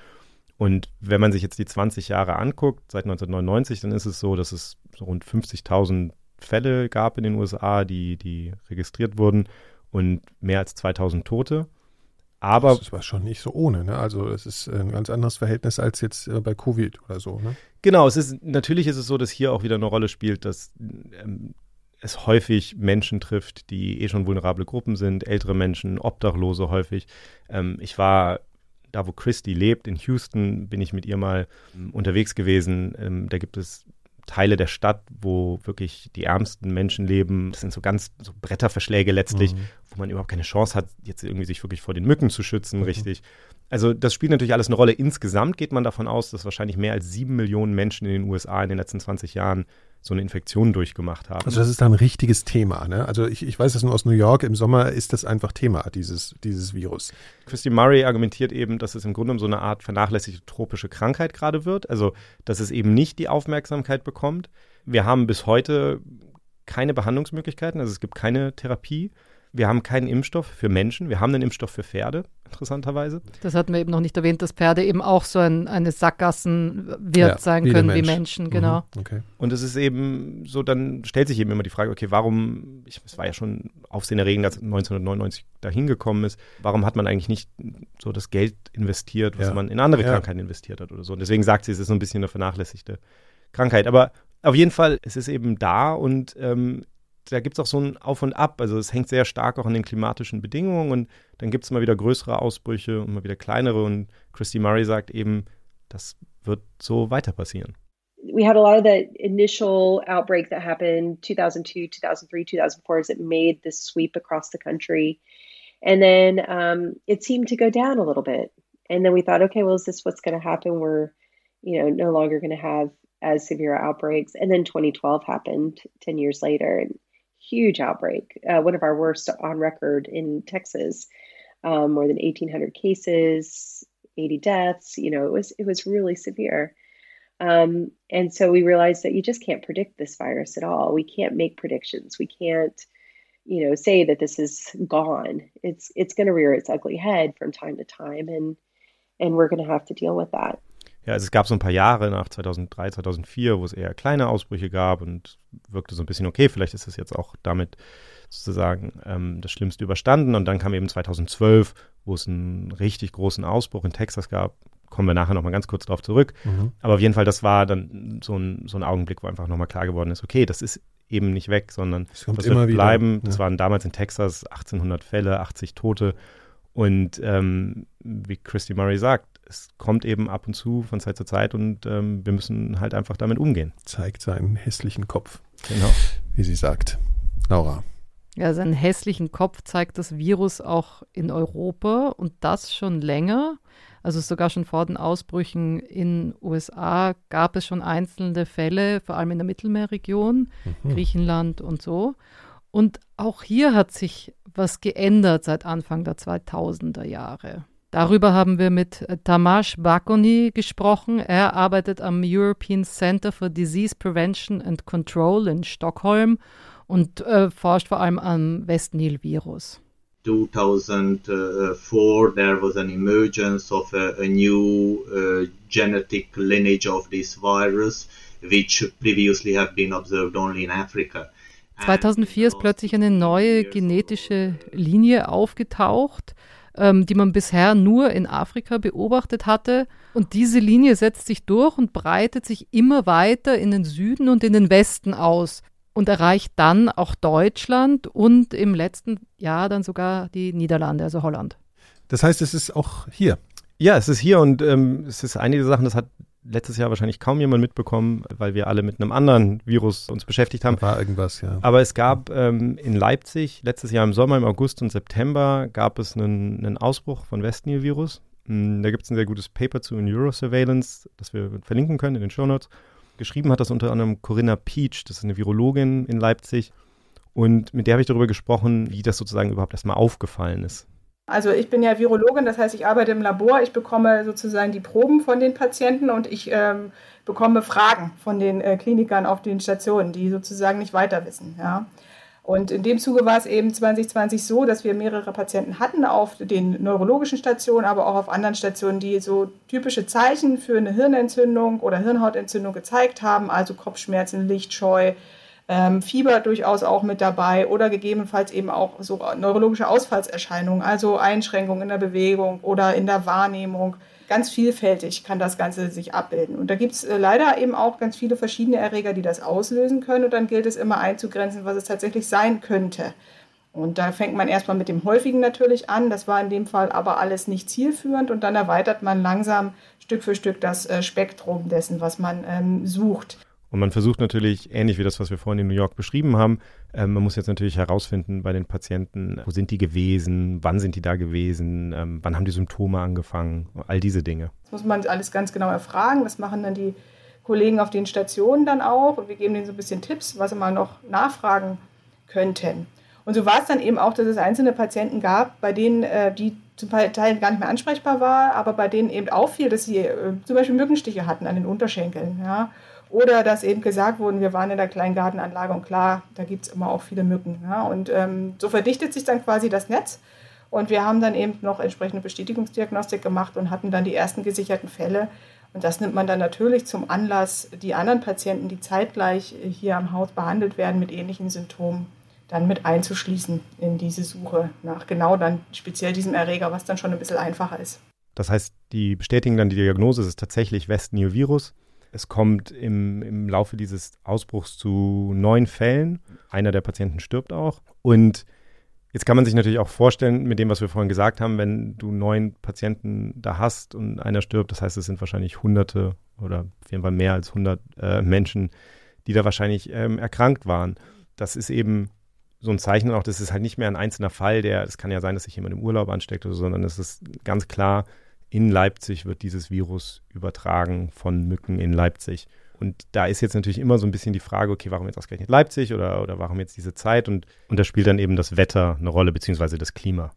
Und wenn man sich jetzt die 20 Jahre anguckt, seit 1999, dann ist es so, dass es so rund 50.000 Fälle gab in den USA, die, die registriert wurden und mehr als 2000 Tote. Aber das war schon nicht so ohne, ne? Also es ist ein ganz anderes Verhältnis als jetzt äh, bei Covid oder so, ne? Genau, es ist natürlich ist es so, dass hier auch wieder eine Rolle spielt, dass ähm, es häufig Menschen trifft, die eh schon vulnerable Gruppen sind, ältere Menschen, Obdachlose häufig. Ähm, ich war da, wo Christy lebt, in Houston, bin ich mit ihr mal ähm, unterwegs gewesen. Ähm, da gibt es Teile der Stadt, wo wirklich die ärmsten Menschen leben. Das sind so ganz so Bretterverschläge letztlich, mhm. wo man überhaupt keine Chance hat, jetzt irgendwie sich wirklich vor den Mücken zu schützen, mhm. richtig. Also das spielt natürlich alles eine Rolle. Insgesamt geht man davon aus, dass wahrscheinlich mehr als sieben Millionen Menschen in den USA in den letzten 20 Jahren so eine Infektion durchgemacht haben. Also das ist da ein richtiges Thema. Ne? Also ich, ich weiß das nur aus New York. Im Sommer ist das einfach Thema, dieses, dieses Virus. Christy Murray argumentiert eben, dass es im Grunde um so eine Art vernachlässigte tropische Krankheit gerade wird. Also dass es eben nicht die Aufmerksamkeit bekommt. Wir haben bis heute keine Behandlungsmöglichkeiten. Also es gibt keine Therapie. Wir haben keinen Impfstoff für Menschen. Wir haben einen Impfstoff für Pferde, interessanterweise. Das hatten wir eben noch nicht erwähnt, dass Pferde eben auch so ein, eine Sackgassenwirt ja, sein können Mensch. wie Menschen, genau. Mhm, okay. Und es ist eben so, dann stellt sich eben immer die Frage, okay, warum, ich, es war ja schon aufsehenerregend, als 1999 dahin gekommen ist, warum hat man eigentlich nicht so das Geld investiert, was ja. man in andere ja. Krankheiten investiert hat oder so. Und deswegen sagt sie, es ist so ein bisschen eine vernachlässigte Krankheit. Aber auf jeden Fall, es ist eben da und ähm, da gibt es auch so ein Auf und Ab. Also es hängt sehr stark auch an den klimatischen Bedingungen und dann gibt es mal wieder größere Ausbrüche und mal wieder kleinere. Und Christy Murray sagt eben, das wird so weiter passieren. we had a lot of the initial outbreak that happened 2002 2003 2004 as it made this sweep across the country and then um, it seemed to go down a little bit and then we thought okay well is this what's going to happen we're you know no longer going to have as severe outbreaks and then 2012 happened 10 years later huge outbreak uh, one of our worst on record in texas um, more than 1800 cases 80 deaths you know it was it was really severe um, and so we realized that you just can't predict this virus at all. We can't make predictions. We can't, you know, say that this is gone. It's it's going to rear its ugly head from time to time, and and we're going to have to deal with that. Ja, also es gab so ein paar Jahre nach 2003, 2004, wo es eher kleine Ausbrüche gab und wirkte so ein bisschen okay. Vielleicht ist es jetzt auch damit sozusagen ähm, das Schlimmste überstanden. Und dann kam eben 2012, wo es einen richtig großen Ausbruch in Texas gab, kommen wir nachher nochmal ganz kurz drauf zurück. Mhm. Aber auf jeden Fall, das war dann so ein, so ein Augenblick, wo einfach nochmal klar geworden ist, okay, das ist eben nicht weg, sondern es kommt immer wird bleiben. Es waren damals in Texas 1800 Fälle, 80 Tote. Und ähm, wie Christy Murray sagt, es kommt eben ab und zu von Zeit zu Zeit und ähm, wir müssen halt einfach damit umgehen. Zeigt seinen hässlichen Kopf. Genau. Wie sie sagt. Laura. Ja, seinen hässlichen Kopf zeigt das Virus auch in Europa und das schon länger. Also sogar schon vor den Ausbrüchen in USA gab es schon einzelne Fälle, vor allem in der Mittelmeerregion, mhm. Griechenland und so. Und auch hier hat sich was geändert seit Anfang der 2000er Jahre. Darüber haben wir mit Tamas Bakoni gesprochen. Er arbeitet am European Center for Disease Prevention and Control in Stockholm und äh, forscht vor allem am Westnil-Virus. 2004 there was an emergence of a, a new uh, genetic lineage of this virus which previously have been observed only in Africa. 2004 ist plötzlich eine neue genetische Linie aufgetaucht, ähm, die man bisher nur in Afrika beobachtet hatte. Und diese Linie setzt sich durch und breitet sich immer weiter in den Süden und in den Westen aus und erreicht dann auch Deutschland und im letzten Jahr dann sogar die Niederlande, also Holland. Das heißt, es ist auch hier. Ja, es ist hier und ähm, es ist einige Sachen, das hat letztes Jahr wahrscheinlich kaum jemand mitbekommen, weil wir alle mit einem anderen Virus uns beschäftigt haben. War irgendwas, ja. Aber es gab ähm, in Leipzig letztes Jahr im Sommer, im August und September gab es einen, einen Ausbruch von Westnil-Virus. Hm, da gibt es ein sehr gutes Paper zu in Eurosurveillance, das wir verlinken können in den Show Notes. Geschrieben hat das unter anderem Corinna Peach, das ist eine Virologin in Leipzig. Und mit der habe ich darüber gesprochen, wie das sozusagen überhaupt erstmal aufgefallen ist. Also ich bin ja Virologin, das heißt, ich arbeite im Labor, ich bekomme sozusagen die Proben von den Patienten und ich ähm, bekomme Fragen von den äh, Klinikern auf den Stationen, die sozusagen nicht weiter wissen. Ja. Und in dem Zuge war es eben 2020 so, dass wir mehrere Patienten hatten auf den neurologischen Stationen, aber auch auf anderen Stationen, die so typische Zeichen für eine Hirnentzündung oder Hirnhautentzündung gezeigt haben, also Kopfschmerzen, Lichtscheu, ähm, Fieber durchaus auch mit dabei oder gegebenenfalls eben auch so neurologische Ausfallserscheinungen, also Einschränkungen in der Bewegung oder in der Wahrnehmung ganz vielfältig kann das Ganze sich abbilden. Und da gibt es äh, leider eben auch ganz viele verschiedene Erreger, die das auslösen können. Und dann gilt es immer einzugrenzen, was es tatsächlich sein könnte. Und da fängt man erstmal mit dem Häufigen natürlich an. Das war in dem Fall aber alles nicht zielführend. Und dann erweitert man langsam Stück für Stück das äh, Spektrum dessen, was man ähm, sucht. Und man versucht natürlich, ähnlich wie das, was wir vorhin in New York beschrieben haben, äh, man muss jetzt natürlich herausfinden bei den Patienten, wo sind die gewesen, wann sind die da gewesen, ähm, wann haben die Symptome angefangen, all diese Dinge. Das muss man alles ganz genau erfragen. Das machen dann die Kollegen auf den Stationen dann auch. Und wir geben denen so ein bisschen Tipps, was sie mal noch nachfragen könnten. Und so war es dann eben auch, dass es einzelne Patienten gab, bei denen äh, die zum Teil gar nicht mehr ansprechbar war, aber bei denen eben auffiel, dass sie äh, zum Beispiel Mückenstiche hatten an den Unterschenkeln. Ja? Oder dass eben gesagt wurde, wir waren in der Kleingartenanlage und klar, da gibt es immer auch viele Mücken. Ja? Und ähm, so verdichtet sich dann quasi das Netz. Und wir haben dann eben noch entsprechende Bestätigungsdiagnostik gemacht und hatten dann die ersten gesicherten Fälle. Und das nimmt man dann natürlich zum Anlass, die anderen Patienten, die zeitgleich hier am Haus behandelt werden mit ähnlichen Symptomen, dann mit einzuschließen in diese Suche nach genau dann speziell diesem Erreger, was dann schon ein bisschen einfacher ist. Das heißt, die bestätigen dann die Diagnose, es ist tatsächlich West Nile Virus. Es kommt im, im Laufe dieses Ausbruchs zu neun Fällen. Einer der Patienten stirbt auch. Und jetzt kann man sich natürlich auch vorstellen, mit dem, was wir vorhin gesagt haben, wenn du neun Patienten da hast und einer stirbt, das heißt, es sind wahrscheinlich Hunderte oder auf jeden Fall mehr als 100 äh, Menschen, die da wahrscheinlich ähm, erkrankt waren. Das ist eben so ein Zeichen auch, das ist halt nicht mehr ein einzelner Fall, der, es kann ja sein, dass sich jemand im Urlaub ansteckt oder so, sondern es ist ganz klar, in Leipzig wird dieses Virus übertragen von Mücken in Leipzig. Und da ist jetzt natürlich immer so ein bisschen die Frage, okay, warum jetzt ausgerechnet Leipzig oder, oder warum jetzt diese Zeit? Und, und da spielt dann eben das Wetter eine Rolle, beziehungsweise das Klima.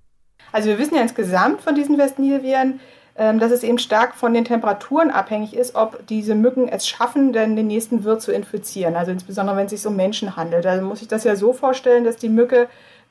Also wir wissen ja insgesamt von diesen Westnilviren, ähm, dass es eben stark von den Temperaturen abhängig ist, ob diese Mücken es schaffen, denn den nächsten Wirt zu infizieren. Also insbesondere, wenn es sich um Menschen handelt. Da muss ich das ja so vorstellen, dass die Mücke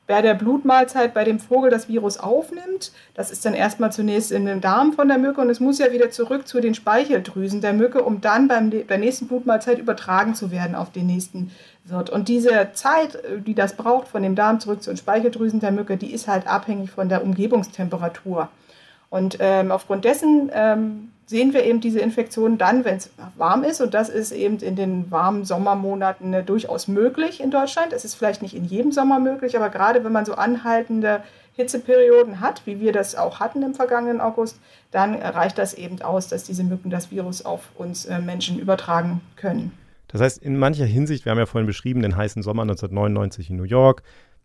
bei der Blutmahlzeit bei dem Vogel das Virus aufnimmt. Das ist dann erstmal zunächst in den Darm von der Mücke und es muss ja wieder zurück zu den Speicheldrüsen der Mücke, um dann beim der nächsten Blutmahlzeit übertragen zu werden auf den nächsten Wirt. Und diese Zeit, die das braucht von dem Darm zurück zu den Speicheldrüsen der Mücke, die ist halt abhängig von der Umgebungstemperatur. Und ähm, aufgrund dessen ähm, sehen wir eben diese Infektionen dann, wenn es warm ist. Und das ist eben in den warmen Sommermonaten äh, durchaus möglich in Deutschland. Es ist vielleicht nicht in jedem Sommer möglich, aber gerade wenn man so anhaltende Hitzeperioden hat, wie wir das auch hatten im vergangenen August, dann reicht das eben aus, dass diese Mücken das Virus auf uns äh, Menschen übertragen können. Das heißt, in mancher Hinsicht, wir haben ja vorhin beschrieben, den heißen Sommer 1999 in New York,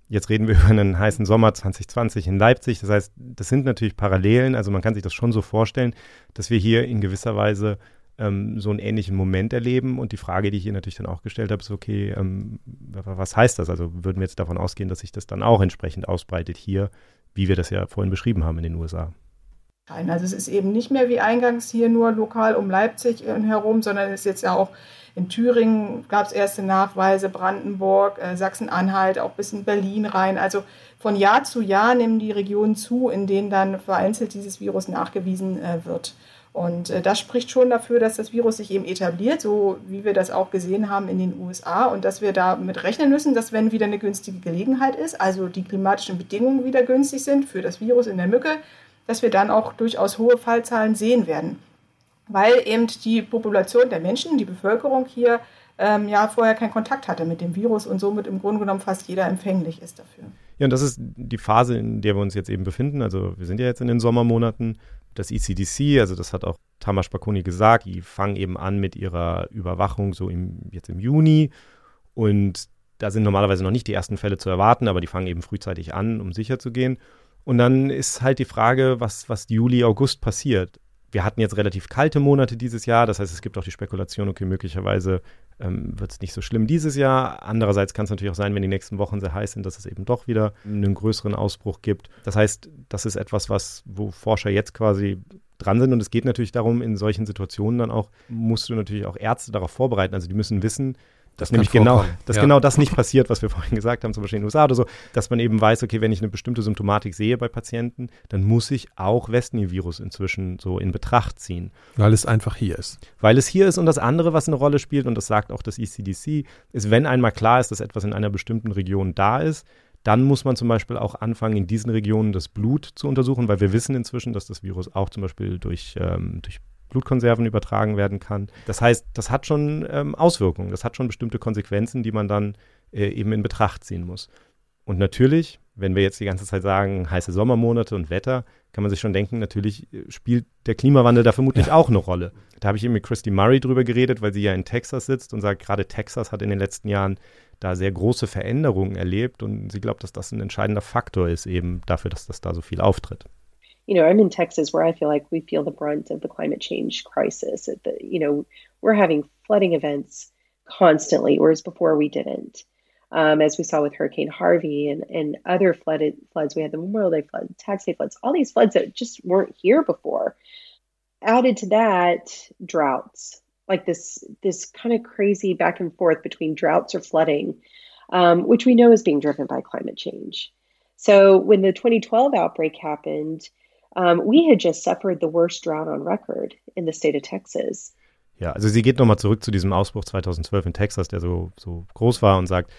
Jetzt reden wir <laughs> über einen heißen Sommer 2020 in Leipzig. Das heißt, das sind natürlich Parallelen. Also man kann sich das schon so vorstellen, dass wir hier in gewisser Weise ähm, so einen ähnlichen Moment erleben. Und die Frage, die ich hier natürlich dann auch gestellt habe, ist, okay, ähm, was heißt das? Also würden wir jetzt davon ausgehen, dass sich das dann auch entsprechend ausbreitet hier, wie wir das ja vorhin beschrieben haben in den USA? Also es ist eben nicht mehr wie eingangs hier nur lokal um Leipzig herum, sondern es ist jetzt ja auch in Thüringen gab es erste Nachweise, Brandenburg, äh, Sachsen-Anhalt, auch bis in Berlin rein. Also von Jahr zu Jahr nehmen die Regionen zu, in denen dann vereinzelt dieses Virus nachgewiesen äh, wird. Und äh, das spricht schon dafür, dass das Virus sich eben etabliert, so wie wir das auch gesehen haben in den USA und dass wir damit rechnen müssen, dass wenn wieder eine günstige Gelegenheit ist, also die klimatischen Bedingungen wieder günstig sind für das Virus in der Mücke, dass wir dann auch durchaus hohe Fallzahlen sehen werden weil eben die Population der Menschen, die Bevölkerung hier ähm, ja vorher keinen Kontakt hatte mit dem Virus und somit im Grunde genommen fast jeder empfänglich ist dafür. Ja, und das ist die Phase, in der wir uns jetzt eben befinden. Also wir sind ja jetzt in den Sommermonaten. Das ECDC, also das hat auch Tamas Bakoni gesagt, die fangen eben an mit ihrer Überwachung so im, jetzt im Juni. Und da sind normalerweise noch nicht die ersten Fälle zu erwarten, aber die fangen eben frühzeitig an, um sicher zu gehen. Und dann ist halt die Frage, was, was Juli, August passiert wir hatten jetzt relativ kalte Monate dieses Jahr. Das heißt, es gibt auch die Spekulation, okay, möglicherweise ähm, wird es nicht so schlimm dieses Jahr. Andererseits kann es natürlich auch sein, wenn die nächsten Wochen sehr heiß sind, dass es eben doch wieder einen größeren Ausbruch gibt. Das heißt, das ist etwas, was, wo Forscher jetzt quasi dran sind. Und es geht natürlich darum, in solchen Situationen dann auch, musst du natürlich auch Ärzte darauf vorbereiten. Also die müssen wissen, dass nämlich genau, dass ja. genau das nicht passiert, was wir <laughs> vorhin gesagt haben, zum Beispiel in den USA oder so, dass man eben weiß, okay, wenn ich eine bestimmte Symptomatik sehe bei Patienten, dann muss ich auch Westnil-Virus inzwischen so in Betracht ziehen. Weil es einfach hier ist. Weil es hier ist und das andere, was eine Rolle spielt, und das sagt auch das ECDC, ist, wenn einmal klar ist, dass etwas in einer bestimmten Region da ist, dann muss man zum Beispiel auch anfangen, in diesen Regionen das Blut zu untersuchen, weil wir wissen inzwischen, dass das Virus auch zum Beispiel durch, ähm, durch Blutkonserven übertragen werden kann. Das heißt, das hat schon ähm, Auswirkungen, das hat schon bestimmte Konsequenzen, die man dann äh, eben in Betracht ziehen muss. Und natürlich, wenn wir jetzt die ganze Zeit sagen, heiße Sommermonate und Wetter, kann man sich schon denken, natürlich äh, spielt der Klimawandel da vermutlich ja. auch eine Rolle. Da habe ich eben mit Christy Murray drüber geredet, weil sie ja in Texas sitzt und sagt, gerade Texas hat in den letzten Jahren da sehr große Veränderungen erlebt und sie glaubt, dass das ein entscheidender Faktor ist eben dafür, dass das da so viel auftritt. You know, I'm in Texas where I feel like we feel the brunt of the climate change crisis. The, you know, we're having flooding events constantly, whereas before we didn't. Um, as we saw with Hurricane Harvey and, and other flooded floods, we had the Memorial Day flood, tax day floods, all these floods that just weren't here before. Added to that, droughts, like this this kind of crazy back and forth between droughts or flooding, um, which we know is being driven by climate change. So when the 2012 outbreak happened, Um, we had just suffered the worst drought on record in the state of Texas. Ja, also sie geht nochmal zurück zu diesem Ausbruch 2012 in Texas, der so, so groß war und sagt,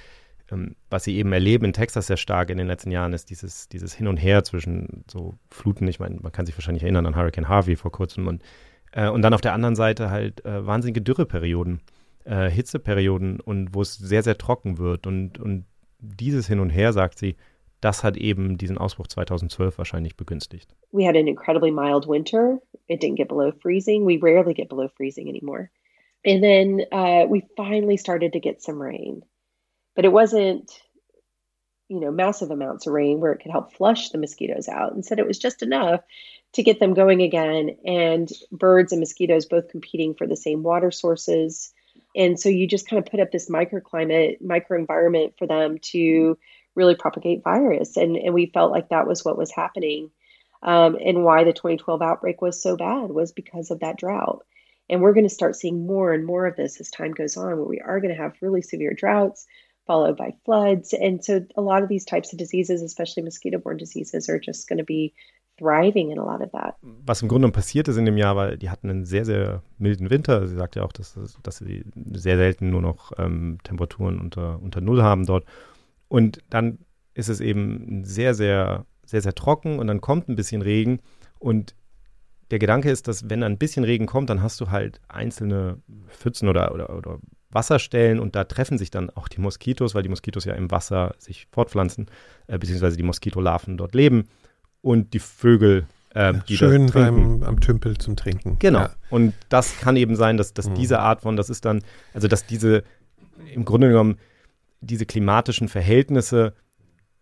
ähm, was sie eben erleben in Texas sehr stark in den letzten Jahren, ist dieses, dieses Hin und Her zwischen so Fluten. Ich meine, man kann sich wahrscheinlich erinnern an Hurricane Harvey vor kurzem und, äh, und dann auf der anderen Seite halt äh, wahnsinnige Dürreperioden, äh, Hitzeperioden und wo es sehr, sehr trocken wird. Und, und dieses Hin und Her, sagt sie, das hat eben diesen Ausbruch 2012 wahrscheinlich begünstigt. We had an incredibly mild winter it didn't get below freezing. We rarely get below freezing anymore. And then uh, we finally started to get some rain, but it wasn't, you know, massive amounts of rain where it could help flush the mosquitoes out. Instead, it was just enough to get them going again. And birds and mosquitoes both competing for the same water sources. And so you just kind of put up this microclimate, microenvironment for them to really propagate virus. And, and we felt like that was what was happening. Um, and why the 2012 outbreak was so bad was because of that drought. And we're going to start seeing more and more of this as time goes on, where we are going to have really severe droughts followed by floods. And so a lot of these types of diseases, especially mosquito borne diseases, are just going to be thriving in a lot of that. Was im Grunde passiert ist in dem Jahr, weil die hatten einen sehr, sehr milden Winter. Sie sagt ja auch, dass, dass sie sehr selten nur noch ähm, Temperaturen unter, unter Null haben dort. Und dann ist es eben sehr, sehr, sehr, sehr trocken und dann kommt ein bisschen Regen und der Gedanke ist, dass wenn ein bisschen Regen kommt, dann hast du halt einzelne Pfützen oder, oder, oder Wasserstellen und da treffen sich dann auch die Moskitos, weil die Moskitos ja im Wasser sich fortpflanzen, äh, beziehungsweise die Moskitolarven dort leben und die Vögel, äh, die Schön beim, am Tümpel zum Trinken. Genau. Ja. Und das kann eben sein, dass, dass mhm. diese Art von, das ist dann, also dass diese, im Grunde genommen, diese klimatischen Verhältnisse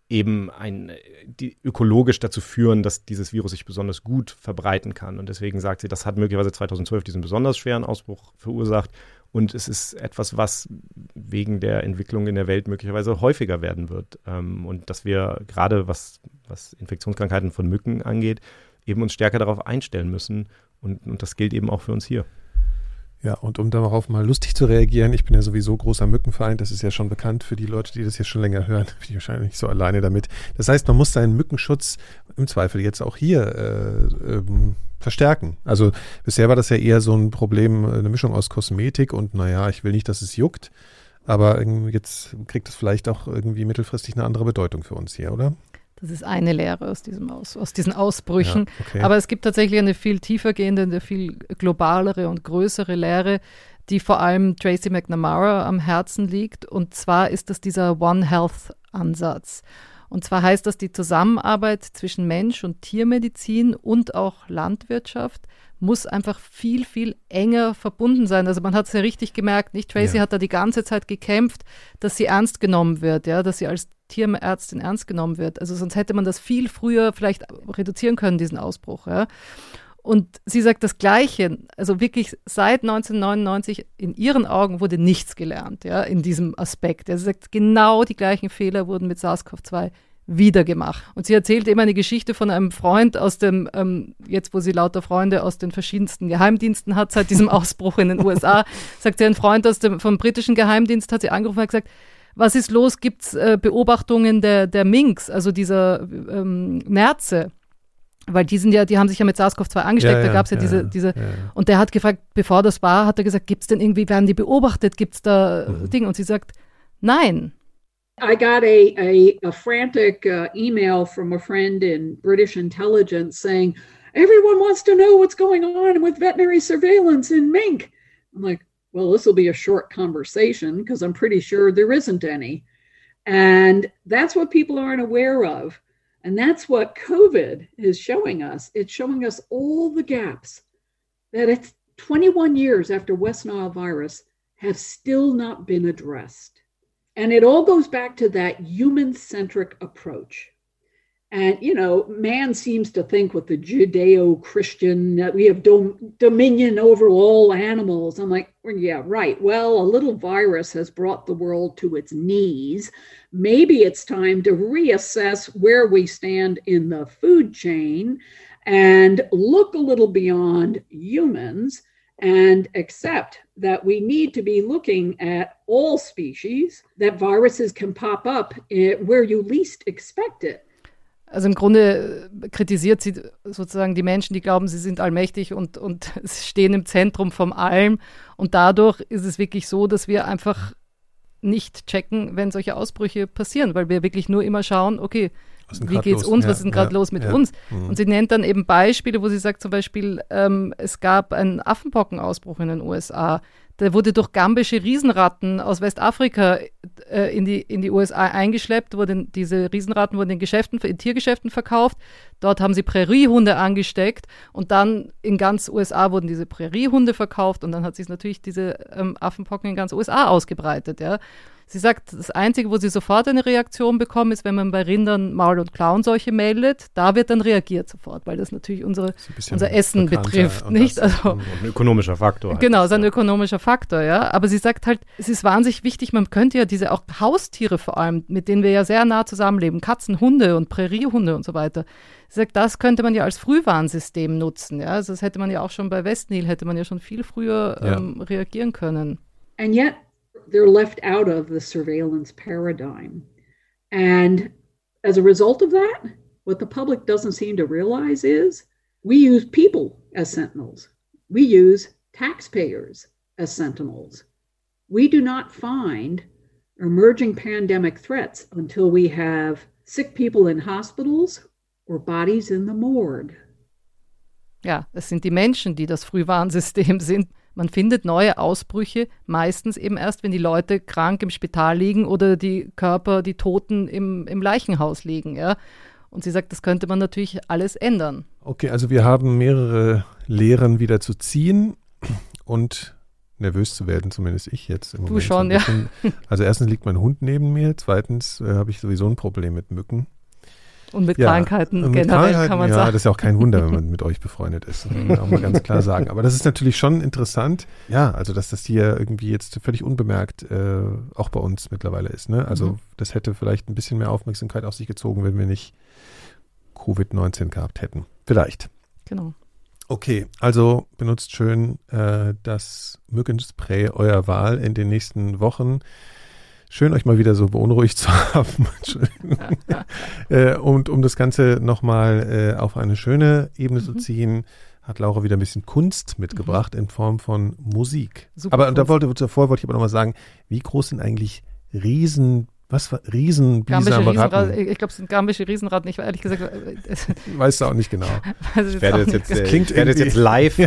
eben ein, die ökologisch dazu führen, dass dieses Virus sich besonders gut verbreiten kann. Und deswegen sagt sie, das hat möglicherweise 2012 diesen besonders schweren Ausbruch verursacht. Und es ist etwas, was wegen der Entwicklung in der Welt möglicherweise häufiger werden wird. Ähm, und dass wir gerade, was, was Infektionskrankheiten von Mücken angeht, eben uns stärker darauf einstellen müssen. Und, und das gilt eben auch für uns hier. Ja, und um darauf mal lustig zu reagieren, ich bin ja sowieso großer Mückenfeind, das ist ja schon bekannt für die Leute, die das jetzt schon länger hören, <laughs> bin ich wahrscheinlich nicht so alleine damit. Das heißt, man muss seinen Mückenschutz im Zweifel jetzt auch hier äh, ähm, verstärken. Also bisher war das ja eher so ein Problem, eine Mischung aus Kosmetik und naja, ich will nicht, dass es juckt, aber jetzt kriegt es vielleicht auch irgendwie mittelfristig eine andere Bedeutung für uns hier, oder? Das ist eine Lehre aus, diesem aus, aus diesen Ausbrüchen. Ja, okay. Aber es gibt tatsächlich eine viel tiefer gehende, eine viel globalere und größere Lehre, die vor allem Tracy McNamara am Herzen liegt. Und zwar ist das dieser One Health Ansatz. Und zwar heißt das, die Zusammenarbeit zwischen Mensch und Tiermedizin und auch Landwirtschaft muss einfach viel, viel enger verbunden sein. Also man hat es ja richtig gemerkt, nicht? Tracy ja. hat da die ganze Zeit gekämpft, dass sie ernst genommen wird, ja, dass sie als Tierärztin ernst genommen wird. Also sonst hätte man das viel früher vielleicht reduzieren können, diesen Ausbruch. Ja. Und sie sagt das Gleiche, also wirklich seit 1999 in ihren Augen wurde nichts gelernt, ja, in diesem Aspekt. Sie sagt, genau die gleichen Fehler wurden mit SARS-CoV-2 wieder gemacht. Und sie erzählt immer eine Geschichte von einem Freund aus dem, ähm, jetzt wo sie lauter Freunde aus den verschiedensten Geheimdiensten hat, seit diesem <laughs> Ausbruch in den USA, sagt sie, ein Freund aus dem, vom britischen Geheimdienst hat sie angerufen und hat gesagt, was ist los? Gibt es äh, Beobachtungen der, der Minks, also dieser ähm, Nerze? Weil die sind ja, die haben sich ja mit SARS-CoV-2 angesteckt, ja, ja, da gab es ja, ja, diese, diese, und der hat gefragt, bevor das war, hat er gesagt, gibt es denn irgendwie, werden die beobachtet, gibt es da mhm. Dinge? Und sie sagt, nein. I got a, a, a frantic uh, email from a friend in British intelligence saying, everyone wants to know what's going on with veterinary surveillance in mink. I'm like, well, this will be a short conversation because I'm pretty sure there isn't any. And that's what people aren't aware of. And that's what COVID is showing us. It's showing us all the gaps that it's 21 years after West Nile virus have still not been addressed. And it all goes back to that human centric approach. And, you know, man seems to think with the Judeo Christian that we have dom- dominion over all animals. I'm like, well, yeah, right. Well, a little virus has brought the world to its knees. Maybe it's time to reassess where we stand in the food chain and look a little beyond humans and accept that we need to be looking at all species, that viruses can pop up eh, where you least expect it. Also im Grunde kritisiert sie sozusagen die Menschen, die glauben, sie sind allmächtig und, und <laughs> stehen im Zentrum von allem. Und dadurch ist es wirklich so, dass wir einfach nicht checken, wenn solche Ausbrüche passieren, weil wir wirklich nur immer schauen, okay, wie geht es uns, ja, was ist denn gerade ja, los mit ja. uns? Mhm. Und sie nennt dann eben Beispiele, wo sie sagt zum Beispiel, ähm, es gab einen Affenpockenausbruch in den USA. Der wurde durch gambische Riesenratten aus Westafrika äh, in, die, in die USA eingeschleppt. Wurden, diese Riesenratten wurden in, Geschäften, in Tiergeschäften verkauft. Dort haben sie Präriehunde angesteckt und dann in ganz USA wurden diese Präriehunde verkauft und dann hat sich natürlich diese ähm, Affenpocken in ganz USA ausgebreitet. Ja. Sie sagt, das Einzige, wo sie sofort eine Reaktion bekommen, ist, wenn man bei Rindern Maul- und Klauenseuche meldet. Da wird dann reagiert sofort, weil das natürlich unsere, das unser Essen betrifft. Nicht? Also, ein ökonomischer Faktor. Halt genau, es ist ein ökonomischer Faktor, ja. Aber sie sagt halt, es ist wahnsinnig wichtig, man könnte ja diese auch Haustiere vor allem, mit denen wir ja sehr nah zusammenleben, Katzen, Hunde und Präriehunde und so weiter. Sie sagt, das könnte man ja als Frühwarnsystem nutzen. Ja? Also das hätte man ja auch schon bei Westnil, hätte man ja schon viel früher ja. ähm, reagieren können. And yet they're left out of the surveillance paradigm. And as a result of that, what the public doesn't seem to realize is we use people as sentinels. We use taxpayers as sentinels. We do not find emerging pandemic threats until we have sick people in hospitals or bodies in the morgue. Ja, es sind die Menschen, die das Frühwarnsystem <laughs> sind. Man findet neue Ausbrüche meistens eben erst, wenn die Leute krank im Spital liegen oder die Körper, die Toten im, im Leichenhaus liegen. Ja? Und sie sagt, das könnte man natürlich alles ändern. Okay, also wir haben mehrere Lehren wieder zu ziehen und nervös zu werden, zumindest ich jetzt. Im du Moment schon, ja. Also erstens liegt mein Hund neben mir, zweitens äh, habe ich sowieso ein Problem mit Mücken. Und mit ja, Krankheiten mit generell Krankheiten, kann man ja, sagen. Ja, das ist ja auch kein Wunder, wenn man <laughs> mit euch befreundet ist. Das muss man auch mal ganz klar sagen. Aber das ist natürlich schon interessant. Ja, also dass das hier irgendwie jetzt völlig unbemerkt äh, auch bei uns mittlerweile ist. Ne? Also mhm. das hätte vielleicht ein bisschen mehr Aufmerksamkeit auf sich gezogen, wenn wir nicht Covid-19 gehabt hätten. Vielleicht. Genau. Okay, also benutzt schön äh, das Mückenspray eurer Wahl in den nächsten Wochen. Schön, euch mal wieder so beunruhigt zu <laughs> haben. <laughs> äh, und um das Ganze nochmal äh, auf eine schöne Ebene mhm. zu ziehen, hat Laura wieder ein bisschen Kunst mitgebracht mhm. in Form von Musik. Super aber da wollte, davor wollte ich aber nochmal sagen, wie groß sind eigentlich Riesen was war Riesenbisame Ratten? Ich glaube, es sind gambische Riesenratten. Ich war ehrlich gesagt. Äh, weißt du auch nicht genau. ich werde jetzt, jetzt, äh, ich werde jetzt live,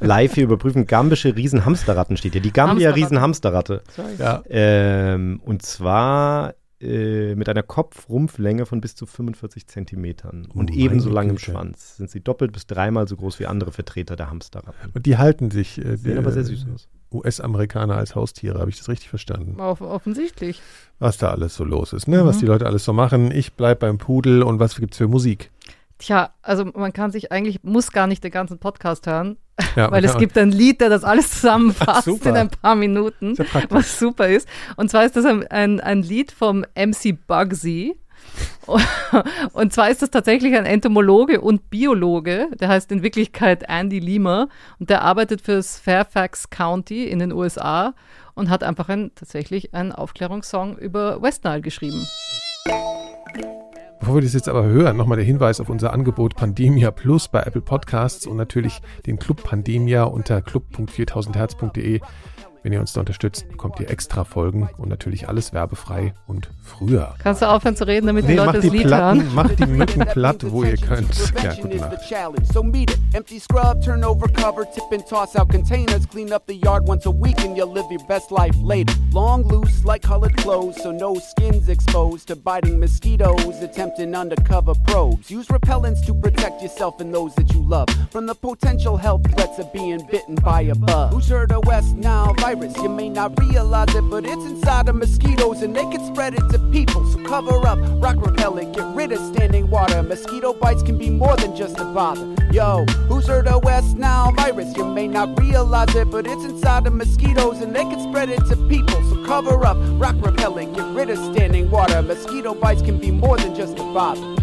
live hier überprüfen. Gambische Riesenhamsterratten steht hier. Die Gambia Riesenhamsterratte. Ja. Ähm, und zwar äh, mit einer Kopfrumpflänge von bis zu 45 Zentimetern und oh ebenso langem Schwanz. Sind sie doppelt bis dreimal so groß wie andere Vertreter der Hamsterratten. Und die halten sich. Äh, Sehen aber sehr süß aus. US-Amerikaner als Haustiere. Habe ich das richtig verstanden? Off offensichtlich. Was da alles so los ist, ne? Mhm. Was die Leute alles so machen. Ich bleibe beim Pudel und was gibt es für Musik? Tja, also man kann sich eigentlich, muss gar nicht den ganzen Podcast hören, <laughs> ja, <laughs> weil es gibt ein Lied, der das alles <laughs> zusammenfasst Ach, in ein paar Minuten, was super ist. Und zwar ist das ein, ein, ein Lied vom MC Bugsy. <laughs> Und zwar ist das tatsächlich ein Entomologe und Biologe, der heißt in Wirklichkeit Andy Lima und der arbeitet fürs Fairfax County in den USA und hat einfach ein, tatsächlich einen Aufklärungssong über West Nile geschrieben. Bevor wir das jetzt aber hören, nochmal der Hinweis auf unser Angebot Pandemia Plus bei Apple Podcasts und natürlich den Club Pandemia unter club.4000herz.de. Wenn ihr uns da unterstützt, bekommt ihr extra Folgen und natürlich alles werbefrei und früher. Kannst du aufhören zu reden, damit nee, die Leute das Lied Platten, hören? Macht die Mücken platt, wo ihr könnt. Ja, gute Nacht. So meet it. Empty scrub, turn over cover, tip and toss out containers. Clean up the yard once a week and you'll live your best life later. Long, loose, light colored clothes so no skin's exposed to biting mosquitoes, attempting undercover probes. Use repellents to protect yourself and those that you love from the potential health threats of being bitten by a bug. Who's heard of West Nile virus? Virus. You may not realize it, but it's inside of mosquitoes and they can spread it to people. So cover up, rock repellent, get rid of standing water. Mosquito bites can be more than just a bother. Yo, who's heard of West Nile virus? You may not realize it, but it's inside of mosquitoes and they can spread it to people. So cover up, rock repellent, get rid of standing water. Mosquito bites can be more than just a bother.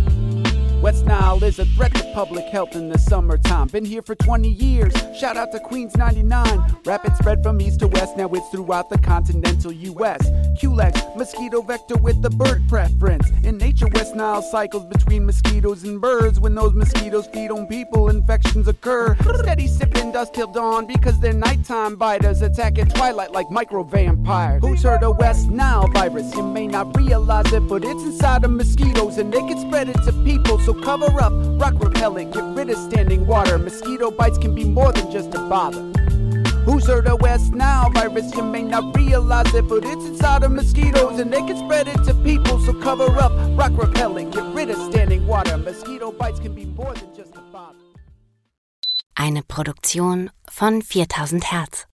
West Nile is a threat to public health in the summertime. Been here for 20 years. Shout out to Queens 99. Rapid spread from east to west, now it's throughout the continental U.S. Culex, mosquito vector with the bird preference. In nature, West Nile cycles between mosquitoes and birds. When those mosquitoes feed on people, infections occur. Steady sipping dust till dawn because they're nighttime biters attack at twilight like micro vampires. Who's heard of West Nile virus? You may not realize it, but it's inside of mosquitoes and they can spread it to people. So cover up, rock repellent, get rid of standing water. Mosquito bites can be more than just a bother. Who's heard of West Nile virus? You may not realize it, but it's inside of mosquitoes and they can spread it to people. So cover up, rock repellent, get rid of standing water. Mosquito bites can be more than just a bother. Eine Produktion von 4000 Hertz.